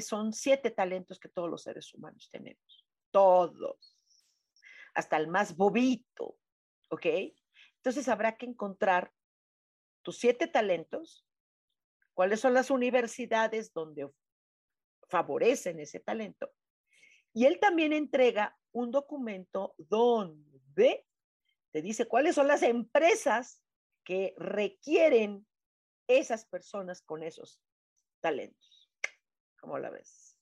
son siete talentos que todos los seres humanos tenemos, todos, hasta el más bobito, ¿ok? Entonces habrá que encontrar tus siete talentos cuáles son las universidades donde favorecen ese talento. Y él también entrega un documento donde te dice cuáles son las empresas que requieren esas personas con esos talentos. ¿Cómo la ves?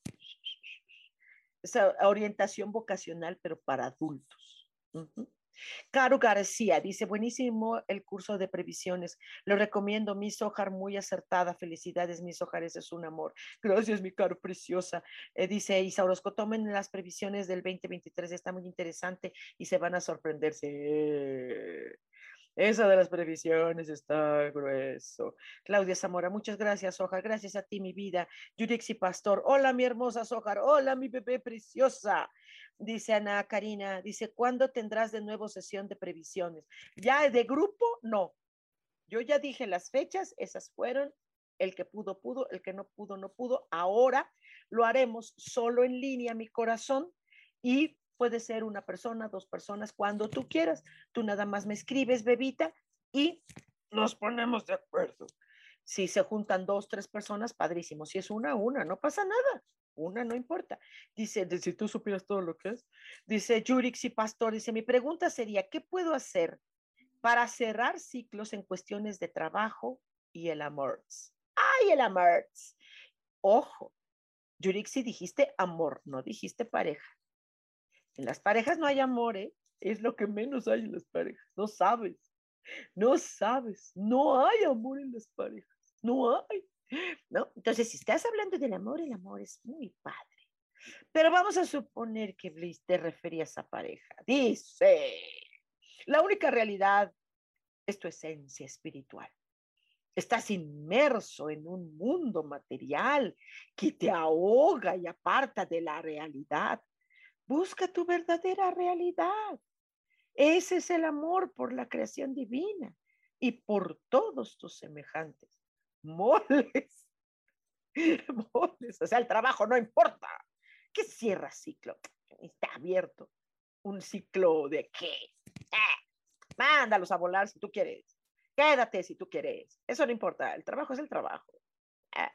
Esa orientación vocacional, pero para adultos. Caro García dice, buenísimo el curso de previsiones. Lo recomiendo, mi Sojar, muy acertada. Felicidades, mi Sojar, ese es un amor. Gracias, mi caro preciosa. Eh, dice Isa Orozco, tomen las previsiones del 2023, está muy interesante y se van a sorprenderse. Eso de las previsiones está grueso. Claudia Zamora, muchas gracias, Sojar. Gracias a ti, mi vida. Yurixi Pastor, hola, mi hermosa Sojar. Hola, mi bebé preciosa. dice Ana Karina, dice, ¿cuándo tendrás de nuevo sesión de previsiones? Ya de grupo, no. Yo ya dije las fechas, esas fueron, el que pudo, pudo, el que no pudo, no pudo. Ahora lo haremos solo en línea, mi corazón, y puede ser una persona, dos personas, cuando tú quieras. Tú nada más me escribes, bebita, y nos ponemos de acuerdo. Si se juntan dos, tres personas, padrísimo. Si es una, una, no pasa nada. Una no importa. Dice, si tú supieras todo lo que es. Dice Yurix Pastor, dice, mi pregunta sería, ¿qué puedo hacer para cerrar ciclos en cuestiones de trabajo y el amor? ¡Ay, el amor! Ojo, Yurixi, dijiste amor, no dijiste pareja. En las parejas no hay amor, ¿eh? Es lo que menos hay en las parejas. No sabes. No sabes. No hay amor en las parejas. No hay. ¿No? Entonces, si estás hablando del amor, el amor es muy padre. Pero vamos a suponer que Bliss te referías a pareja. Dice, la única realidad es tu esencia espiritual. Estás inmerso en un mundo material que te ahoga y aparta de la realidad. Busca tu verdadera realidad. Ese es el amor por la creación divina y por todos tus semejantes. Moles. Moles. O sea, el trabajo no importa. ¿Qué cierra ciclo? Está abierto. ¿Un ciclo de qué? Eh, mándalos a volar si tú quieres. Quédate si tú quieres. Eso no importa. El trabajo es el trabajo. Eh,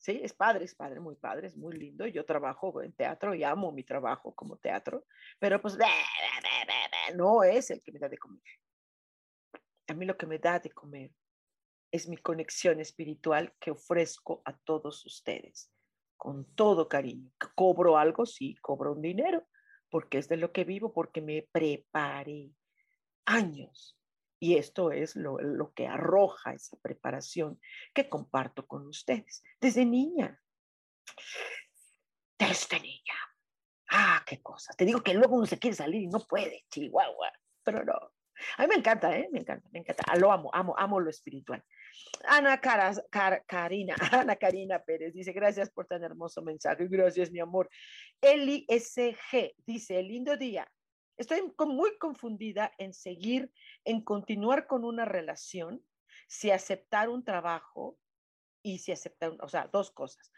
sí, es padre, es padre, muy padre, es muy lindo. Yo trabajo en teatro y amo mi trabajo como teatro, pero pues no es el que me da de comer. A mí lo que me da de comer es mi conexión espiritual que ofrezco a todos ustedes con todo cariño. ¿Cobro algo? Sí, cobro un dinero, porque es de lo que vivo, porque me preparé años y esto es lo, que arroja esa preparación que comparto con ustedes desde niña. Desde niña. Ah, qué cosa. Te digo que luego uno se quiere salir y no puede, chihuahua. Pero no. A mí me encanta, ¿eh? Me encanta, me encanta. Ah, lo amo, amo, amo lo espiritual. Ana Karina, Ana Karina Pérez dice, gracias por tan hermoso mensaje. Gracias, mi amor. Eli SG dice, lindo día. Estoy muy confundida en seguir, en continuar con una relación, si aceptar un trabajo y si aceptar, o sea, dos cosas.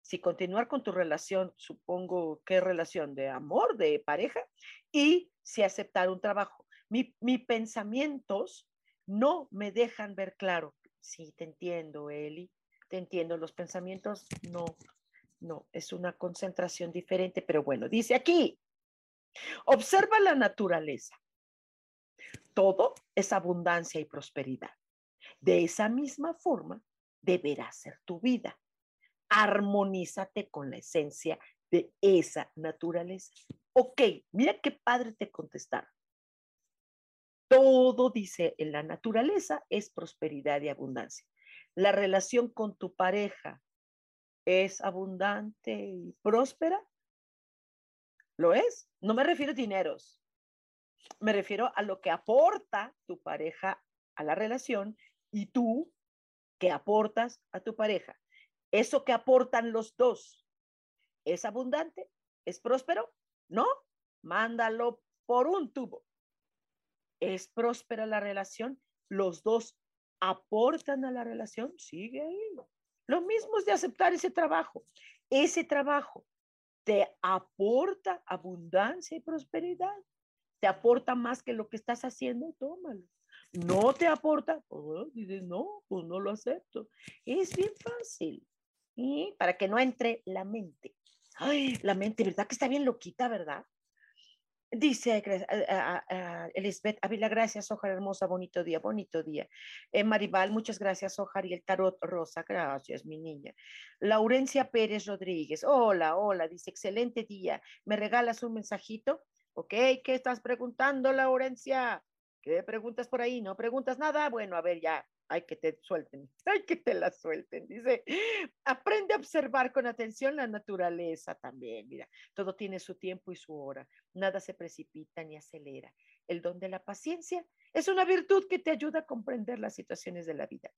Si continuar con tu relación, supongo, ¿qué relación? ¿De amor, de pareja? Y si aceptar un trabajo. Mi, pensamientos no me dejan ver claro. Sí, te entiendo, Eli, te entiendo. Los pensamientos no, no, es una concentración diferente, pero bueno, dice aquí, Observa la naturaleza. Todo es abundancia y prosperidad. De esa misma forma deberá ser tu vida. Armonízate con la esencia de esa naturaleza. Ok, mira qué padre te contestar. Todo, dice, en la naturaleza es prosperidad y abundancia. La relación con tu pareja es abundante y próspera. ¿Lo es? No me refiero a dineros. Me refiero a lo que aporta tu pareja a la relación y tú que aportas a tu pareja. Eso que aportan los dos, ¿es abundante? ¿Es próspero? ¿No? Mándalo por un tubo. ¿Es próspera la relación? ¿Los dos aportan a la relación? Sigue ahí. Lo mismo es de aceptar ese trabajo. Ese trabajo te aporta abundancia y prosperidad. Te aporta más que lo que estás haciendo, tómalo. No te aporta, pues dices, no, pues no lo acepto. Es bien fácil. Y para que no entre la mente. Ay, la mente, ¿verdad que está bien loquita, verdad? Dice Elizabeth Ávila, gracias, Ojar hermosa, bonito día, bonito día. Eh, Maribal, muchas gracias, Ojar y el tarot rosa, gracias, mi niña. Laurencia Pérez Rodríguez, hola, hola, dice, excelente día. ¿Me regalas un mensajito? Ok, ¿qué estás preguntando, Laurencia? ¿Qué preguntas por ahí? ¿No preguntas nada? Bueno, a ver, ya, hay que te suelten, hay que te la suelten. Dice, aprende a observar con atención la naturaleza también. Mira, todo tiene su tiempo y su hora. Nada se precipita ni acelera. El don de la paciencia es una virtud que te ayuda a comprender las situaciones de la vida.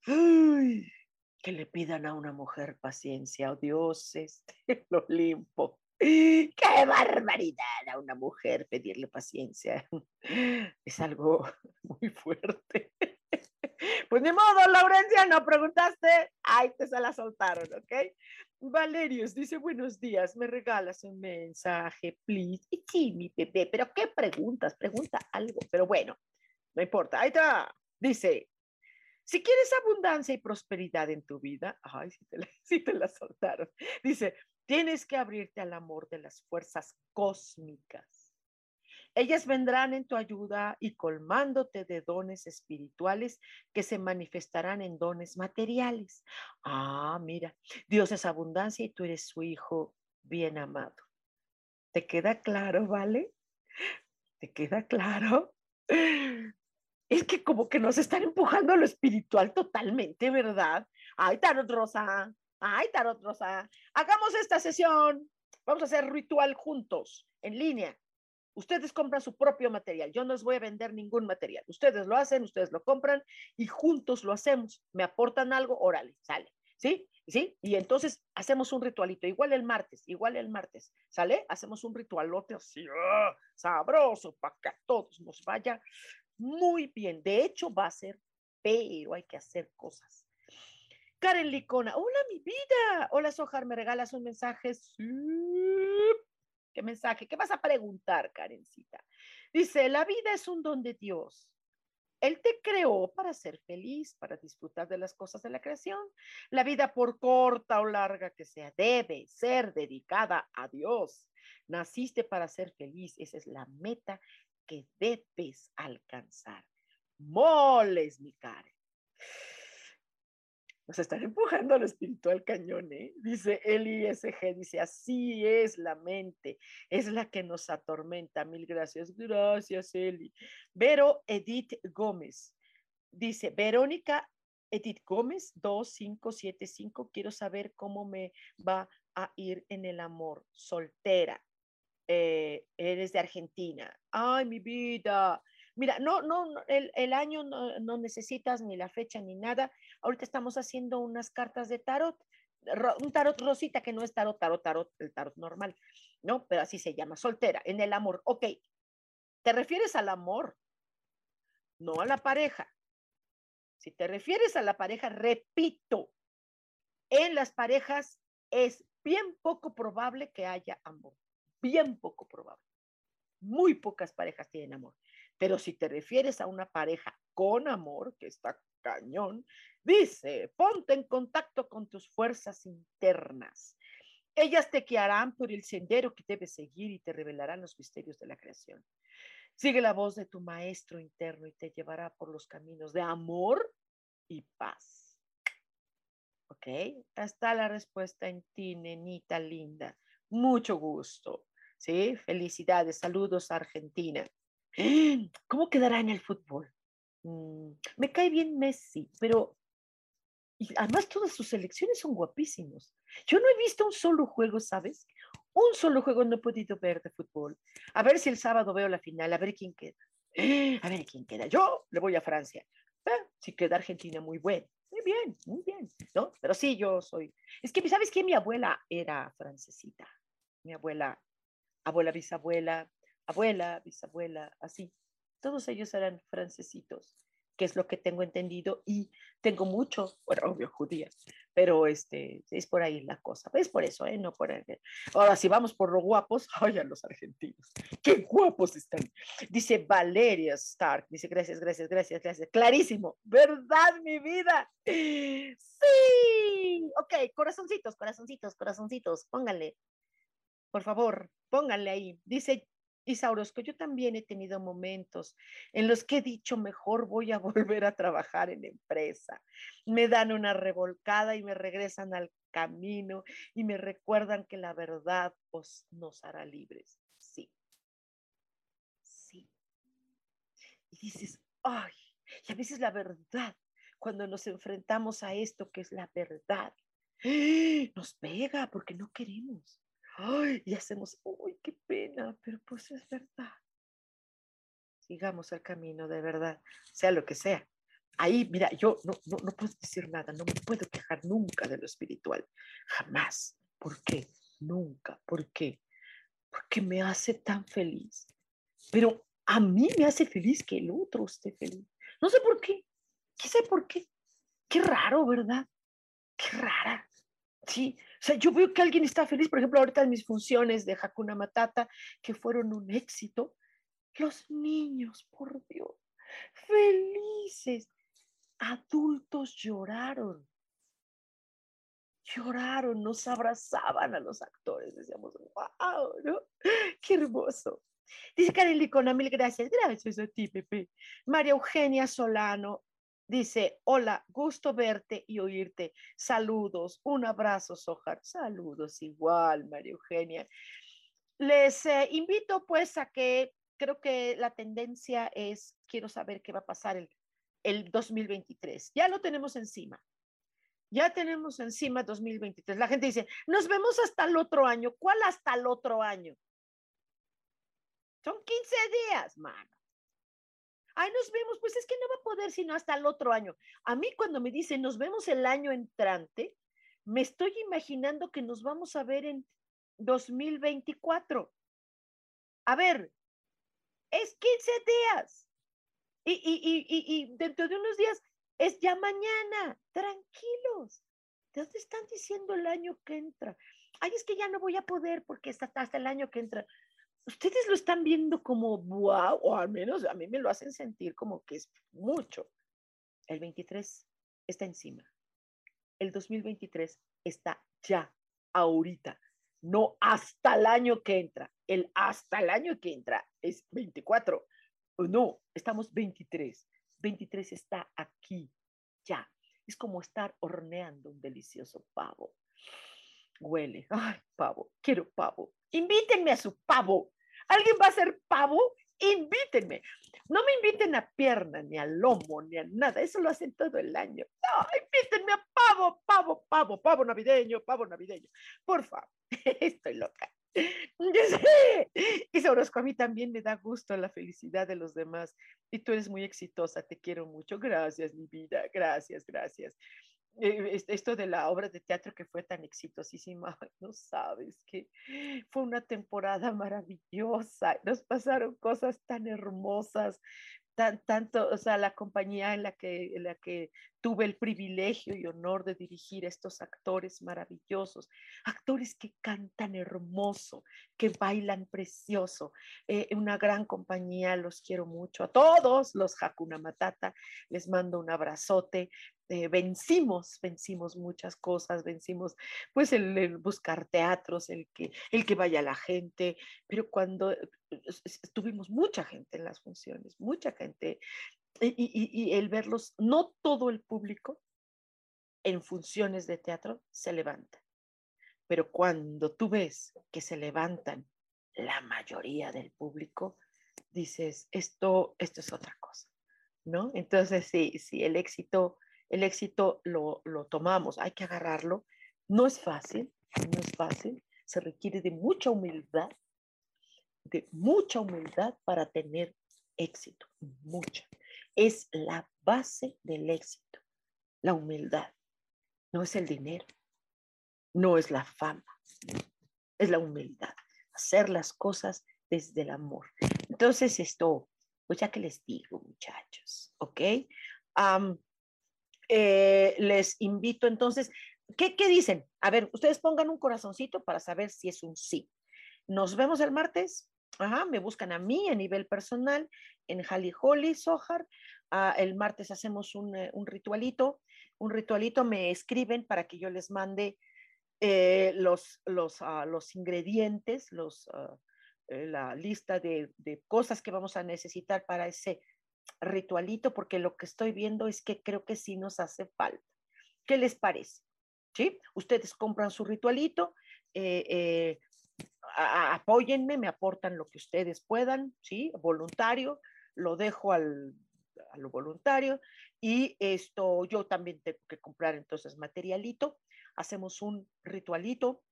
que le pidan a una mujer paciencia, oh dioses del Olimpo. ¡Qué barbaridad a una mujer pedirle paciencia! Es algo muy fuerte. Pues ni modo, Laurencia, no preguntaste. Ay, te se la soltaron, ¿ok? Valerios dice, buenos días, ¿me regalas un mensaje, please? Y sí, mi bebé, pero ¿qué preguntas? Pregunta algo, pero bueno, no importa. Ahí está. Dice, si quieres abundancia y prosperidad en tu vida, ay, si te, la, si te la soltaron. Dice, tienes que abrirte al amor de las fuerzas cósmicas ellas vendrán en tu ayuda y colmándote de dones espirituales que se manifestarán en dones materiales. Ah, mira, Dios es abundancia y tú eres su hijo bien amado. ¿Te queda claro, vale? ¿Te queda claro? Es que como que nos están empujando a lo espiritual totalmente, ¿verdad? Ay, Tarot Rosa, ay, Tarot Rosa, hagamos esta sesión. Vamos a hacer ritual juntos, en línea. Ustedes compran su propio material. Yo no les voy a vender ningún material. Ustedes lo hacen, ustedes lo compran y juntos lo hacemos. Me aportan algo, órale, sale. ¿Sí? ¿Sí? Y entonces hacemos un ritualito, igual el martes, igual el martes, ¿sale? Hacemos un ritualote así, ¡ah! sabroso, para que a todos nos vaya muy bien. De hecho, va a ser, pero hay que hacer cosas. Karen Licona, hola mi vida. Hola Sojar, ¿me regalas un mensaje? ¿Qué mensaje? ¿Qué vas a preguntar, Karencita? Dice, la vida es un don de Dios. Él te creó para ser feliz, para disfrutar de las cosas de la creación. La vida, por corta o larga que sea, debe ser dedicada a Dios. Naciste para ser feliz. Esa es la meta que debes alcanzar. Moles, mi Karen. Nos están empujando al espiritual cañón, ¿eh? Dice el ISG, dice, así es la mente, es la que nos atormenta. Mil gracias, gracias, Eli. Vero Edith Gómez, dice, Verónica Edith Gómez, 2575, quiero saber cómo me va a ir en el amor, soltera. Eh, eres de Argentina. Ay, mi vida. Mira, no, no, el, el año no, necesitas ni la fecha ni nada. Ahorita estamos haciendo unas cartas de tarot, un tarot rosita que no es tarot, tarot, tarot, el tarot normal, ¿no? Pero así se llama, soltera, en el amor. Ok, te refieres al amor, no a la pareja. Si te refieres a la pareja, repito, en las parejas es bien poco probable que haya amor, bien poco probable. Muy pocas parejas tienen amor. Pero si te refieres a una pareja con amor, que está cañón, dice, ponte en contacto con tus fuerzas internas. Ellas te guiarán por el sendero que debes seguir y te revelarán los misterios de la creación. Sigue la voz de tu maestro interno y te llevará por los caminos de amor y paz. ¿Ok? Está la respuesta en ti, nenita linda. Mucho gusto. ¿Sí? Felicidades. Saludos, Argentina. ¿Cómo quedará en el fútbol? Mm, me cae bien Messi, pero además todas sus selecciones son guapísimos. Yo no he visto un solo juego, ¿sabes? Un solo juego no he podido ver de fútbol. A ver si el sábado veo la final, a ver quién queda. A ver quién queda. Yo le voy a Francia. Ah, si queda Argentina, muy bueno. Muy bien, muy bien, ¿no? Pero sí, yo soy. Es que, ¿sabes qué? Mi abuela era francesita. Mi abuela, abuela, bisabuela, abuela, bisabuela, así. Todos ellos eran francesitos, que es lo que tengo entendido y tengo mucho, bueno, obvio, judías, pero este, es por ahí la cosa. Es por eso, ¿eh? No por ahí. Ahora, si vamos por los guapos, ay, los argentinos, qué guapos están. Dice Valeria Stark, dice gracias, gracias, gracias, gracias. Clarísimo, ¿verdad, mi vida? Sí. Ok, corazoncitos, corazoncitos, corazoncitos, pónganle. Por favor, pónganle ahí. Dice y que yo también he tenido momentos en los que he dicho, mejor voy a volver a trabajar en empresa. Me dan una revolcada y me regresan al camino y me recuerdan que la verdad os, nos hará libres. Sí. Sí. Y dices, ay, y a veces la verdad, cuando nos enfrentamos a esto que es la verdad, nos pega porque no queremos y hacemos, uy, qué pena, pero pues es verdad. Sigamos el camino de verdad, sea lo que sea. Ahí, mira, yo no, no, no puedo decir nada, no me puedo quejar nunca de lo espiritual, jamás. ¿Por qué? Nunca. ¿Por qué? porque me hace tan feliz. Pero a mí me hace feliz que el otro esté feliz. No sé por qué. ¿Qué sé por qué? Qué raro, ¿verdad? Qué rara. Sí, o sea, yo veo que alguien está feliz, por ejemplo, ahorita en mis funciones de Hakuna Matata, que fueron un éxito. Los niños, por Dios, felices. Adultos lloraron. Lloraron, nos abrazaban a los actores. Decíamos, wow, ¿no? Qué hermoso. Dice Karen Licona, mil gracias. Gracias a ti, Pepe. María Eugenia Solano dice, hola, gusto verte y oírte. Saludos, un abrazo, Sojar. Saludos igual, María Eugenia. Les eh, invito pues a que creo que la tendencia es, quiero saber qué va a pasar el, el 2023. Ya lo tenemos encima. Ya tenemos encima 2023. La gente dice, nos vemos hasta el otro año. ¿Cuál hasta el otro año? Son 15 días, mano. Ay, nos vemos, pues es que no va a poder sino hasta el otro año. A mí cuando me dicen nos vemos el año entrante, me estoy imaginando que nos vamos a ver en 2024. A ver, es 15 días. Y, y, y, y, dentro de unos días es ya mañana. Tranquilos. ¿De dónde están diciendo el año que entra? Ay, es que ya no voy a poder porque está hasta el año que entra ustedes lo están viendo como wow, o al menos a mí me lo hacen sentir como que es mucho. El 23 está encima. El 2023 está ya, ahorita, no hasta el año que entra. El hasta el año que entra es 24. No, estamos 23. 23 está aquí, ya. Es como estar horneando un delicioso pavo. Huele, ay, pavo, quiero pavo. Invítenme a su pavo. ¿Alguien va a hacer pavo? Invítenme. No me inviten a pierna, ni a lomo, ni a nada. Eso lo hacen todo el año. No, invítenme a pavo, pavo, pavo, pavo navideño, pavo navideño. Por favor, estoy loca. Y Sorosco, a mí también me da gusto la felicidad de los demás. Y tú eres muy exitosa, te quiero mucho. Gracias, mi vida. Gracias, gracias. Eh, esto de la obra de teatro que fue tan exitosísima, no sabes que fue una temporada maravillosa, nos pasaron cosas tan hermosas, tan, tanto, o sea, la compañía en la, que, en la que tuve el privilegio y honor de dirigir a estos actores maravillosos, actores que cantan hermoso, que bailan precioso, eh, una gran compañía, los quiero mucho, a todos los Hakuna Matata, les mando un abrazote, eh, vencimos, vencimos muchas cosas, vencimos pues el, buscar teatros, el que, el que vaya la gente, pero cuando eh, tuvimos mucha gente en las funciones, mucha gente, y, el verlos, no todo el público en funciones de teatro se levanta, pero cuando tú ves que se levantan la mayoría del público, dices, esto, esto es otra cosa, ¿no? Entonces, sí, sí, el éxito el éxito lo, tomamos, hay que agarrarlo. No es fácil, no es fácil, se requiere de mucha humildad, de mucha humildad para tener éxito, mucha. Es la base del éxito, la humildad. No es el dinero, no es la fama, es la humildad, hacer las cosas desde el amor. Entonces esto, pues ya que les digo, muchachos, ¿ok? Eh, les invito entonces, ¿qué, ¿qué dicen? A ver, ustedes pongan un corazoncito para saber si es un sí. Nos vemos el martes. Ajá, me buscan a mí a nivel personal en Jali Holly, Sohar. Ah, el martes hacemos un, eh, un, ritualito. Un ritualito me escriben para que yo les mande eh, los, los, uh, los, ingredientes, los, uh, la lista de, de, cosas que vamos a necesitar para ese ritualito porque lo que estoy viendo es que creo que sí nos hace falta. ¿Qué les parece? ¿Sí? Ustedes compran su ritualito, eh, eh, apóyenme, me aportan lo que ustedes puedan, ¿sí? Voluntario, lo dejo al, a lo voluntario y esto yo también tengo que comprar entonces materialito, hacemos un ritualito,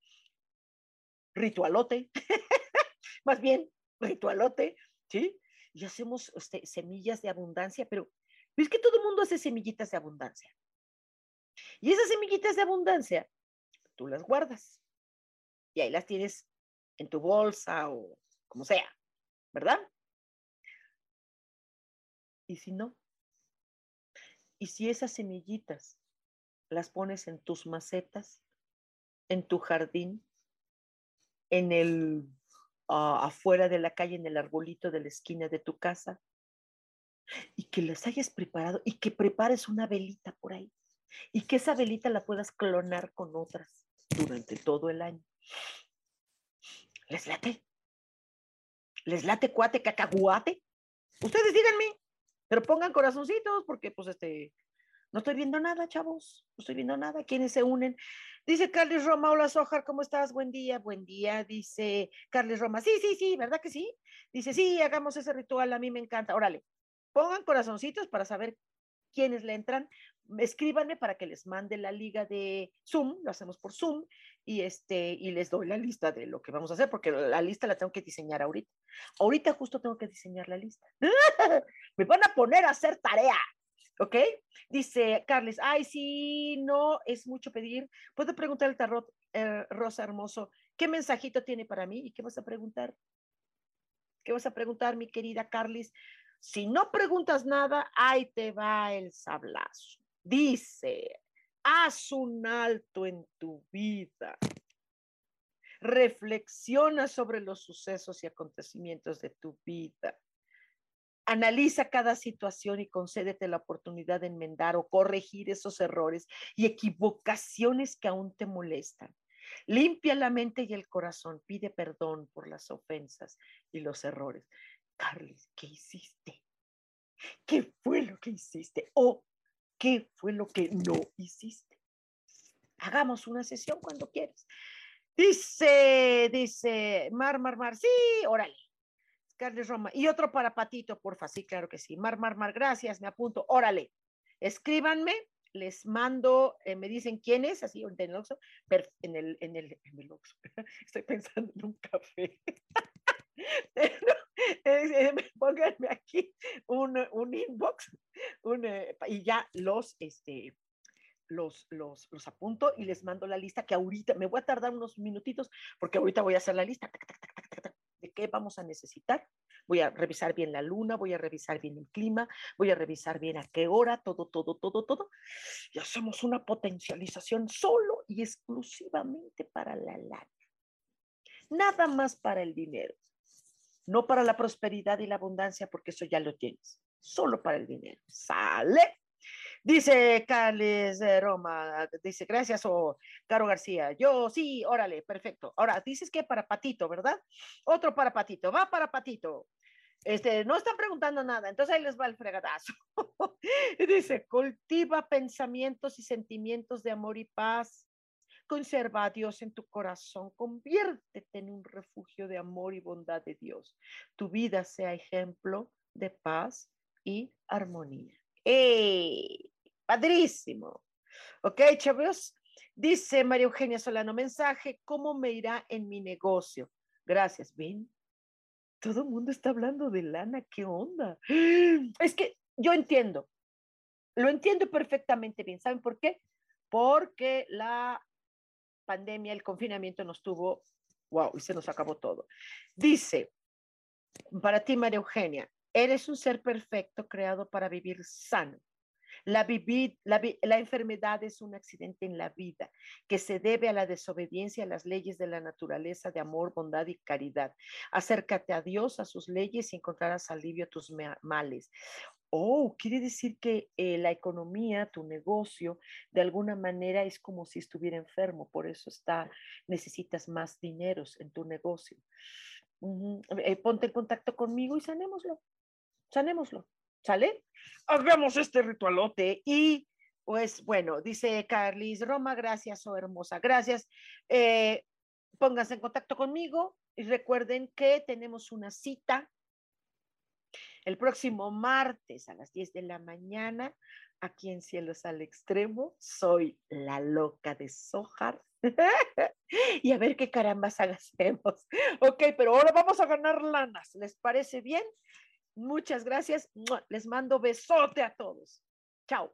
ritualote, más bien ritualote, ¿sí? Y hacemos este, semillas de abundancia, pero es que todo el mundo hace semillitas de abundancia. Y esas semillitas de abundancia, tú las guardas y ahí las tienes en tu bolsa o como sea, ¿verdad? ¿Y si no? ¿Y si esas semillitas las pones en tus macetas, en tu jardín, en el afuera de la calle, en el arbolito de la esquina de tu casa, y que las hayas preparado y que prepares una velita por ahí y que esa velita la puedas clonar con otras durante todo el año. ¿Les late? ¿Les late cuate cacahuate? Ustedes díganme, pero pongan corazoncitos porque pues este, no estoy viendo nada, chavos, no estoy viendo nada. ¿Quiénes se unen? Dice Carles Roma, hola Sojar, ¿cómo estás? Buen día, buen día. Dice Carles Roma, sí, sí, sí, ¿verdad que sí? Dice, sí, hagamos ese ritual, a mí me encanta. Órale, pongan corazoncitos para saber quiénes le entran escríbanme para que les mande la liga de Zoom, lo hacemos por Zoom, y, este, y les doy la lista de lo que vamos a hacer, porque la lista la tengo que diseñar ahorita. Ahorita justo tengo que diseñar la lista. Me van a poner a hacer tarea, ¿ok? Dice Carles, ay, sí, no, es mucho pedir. Puedo preguntar al tarot, eh, Rosa Hermoso, ¿qué mensajito tiene para mí? ¿Y qué vas a preguntar? ¿Qué vas a preguntar, mi querida Carles? Si no preguntas nada, ahí te va el sablazo. Dice, haz un alto en tu vida. Reflexiona sobre los sucesos y acontecimientos de tu vida. Analiza cada situación y concédete la oportunidad de enmendar o corregir esos errores y equivocaciones que aún te molestan. Limpia la mente y el corazón. Pide perdón por las ofensas y los errores. Carles, ¿qué hiciste? ¿Qué fue lo que hiciste? O ¿Qué fue lo que no hiciste? Hagamos una sesión cuando quieras. Dice, dice, Mar, Mar, Mar, sí, órale. Carles Roma. Y otro para Patito, porfa. Sí, claro que sí. Mar, Mar, Mar, gracias, me apunto. Órale. Escríbanme, les mando, eh, me dicen quién es, así en el Oxxo, en el, en el, en el Oxxo. Estoy pensando en un café. pónganme aquí un, un inbox un, eh, y ya los, este, los, los, los apunto y les mando la lista que ahorita me voy a tardar unos minutitos porque ahorita voy a hacer la lista de qué vamos a necesitar. Voy a revisar bien la luna, voy a revisar bien el clima, voy a revisar bien a qué hora, todo, todo, todo, todo. Y hacemos una potencialización solo y exclusivamente para la lana. Nada más para el dinero no para la prosperidad y la abundancia, porque eso ya lo tienes, solo para el dinero. ¿Sale? Dice Carles de Roma, dice, gracias, o Caro García. Yo, sí, órale, perfecto. Ahora, dices que para Patito, ¿verdad? Otro para Patito, va para Patito. Este, no están preguntando nada, entonces ahí les va el fregadazo. dice, cultiva pensamientos y sentimientos de amor y paz Conserva a Dios en tu corazón, conviértete en un refugio de amor y bondad de Dios. Tu vida sea ejemplo de paz y armonía. ¡Ey! Padrísimo. Ok, chavos. Dice María Eugenia Solano, mensaje, ¿cómo me irá en mi negocio? Gracias. ¿Ven? Todo el mundo está hablando de lana, ¿qué onda? Es que yo entiendo, lo entiendo perfectamente bien. ¿Saben por qué? Porque la pandemia, el confinamiento nos tuvo, wow, y se nos acabó todo. Dice, para ti, María Eugenia, eres un ser perfecto creado para vivir sano. La, enfermedad es un accidente en la vida que se debe a la desobediencia a las leyes de la naturaleza de amor, bondad y caridad. Acércate a Dios, a sus leyes y encontrarás alivio a tus males. Oh, quiere decir que eh, la economía, tu negocio, de alguna manera es como si estuviera enfermo, por eso está, necesitas más dineros en tu negocio. Eh, ponte en contacto conmigo y sanémoslo, sanémoslo, ¿sale? Hagamos este ritualote y pues bueno, dice Carlis Roma, gracias, oh hermosa, gracias. Eh, pónganse en contacto conmigo y recuerden que tenemos una cita el próximo martes a las 10 de la mañana, aquí en Cielos al Extremo, soy la loca de Sojar. y a ver qué carambas hacemos. Ok, pero ahora vamos a ganar lanas. ¿Les parece bien? Muchas gracias. Les mando besote a todos. Chao.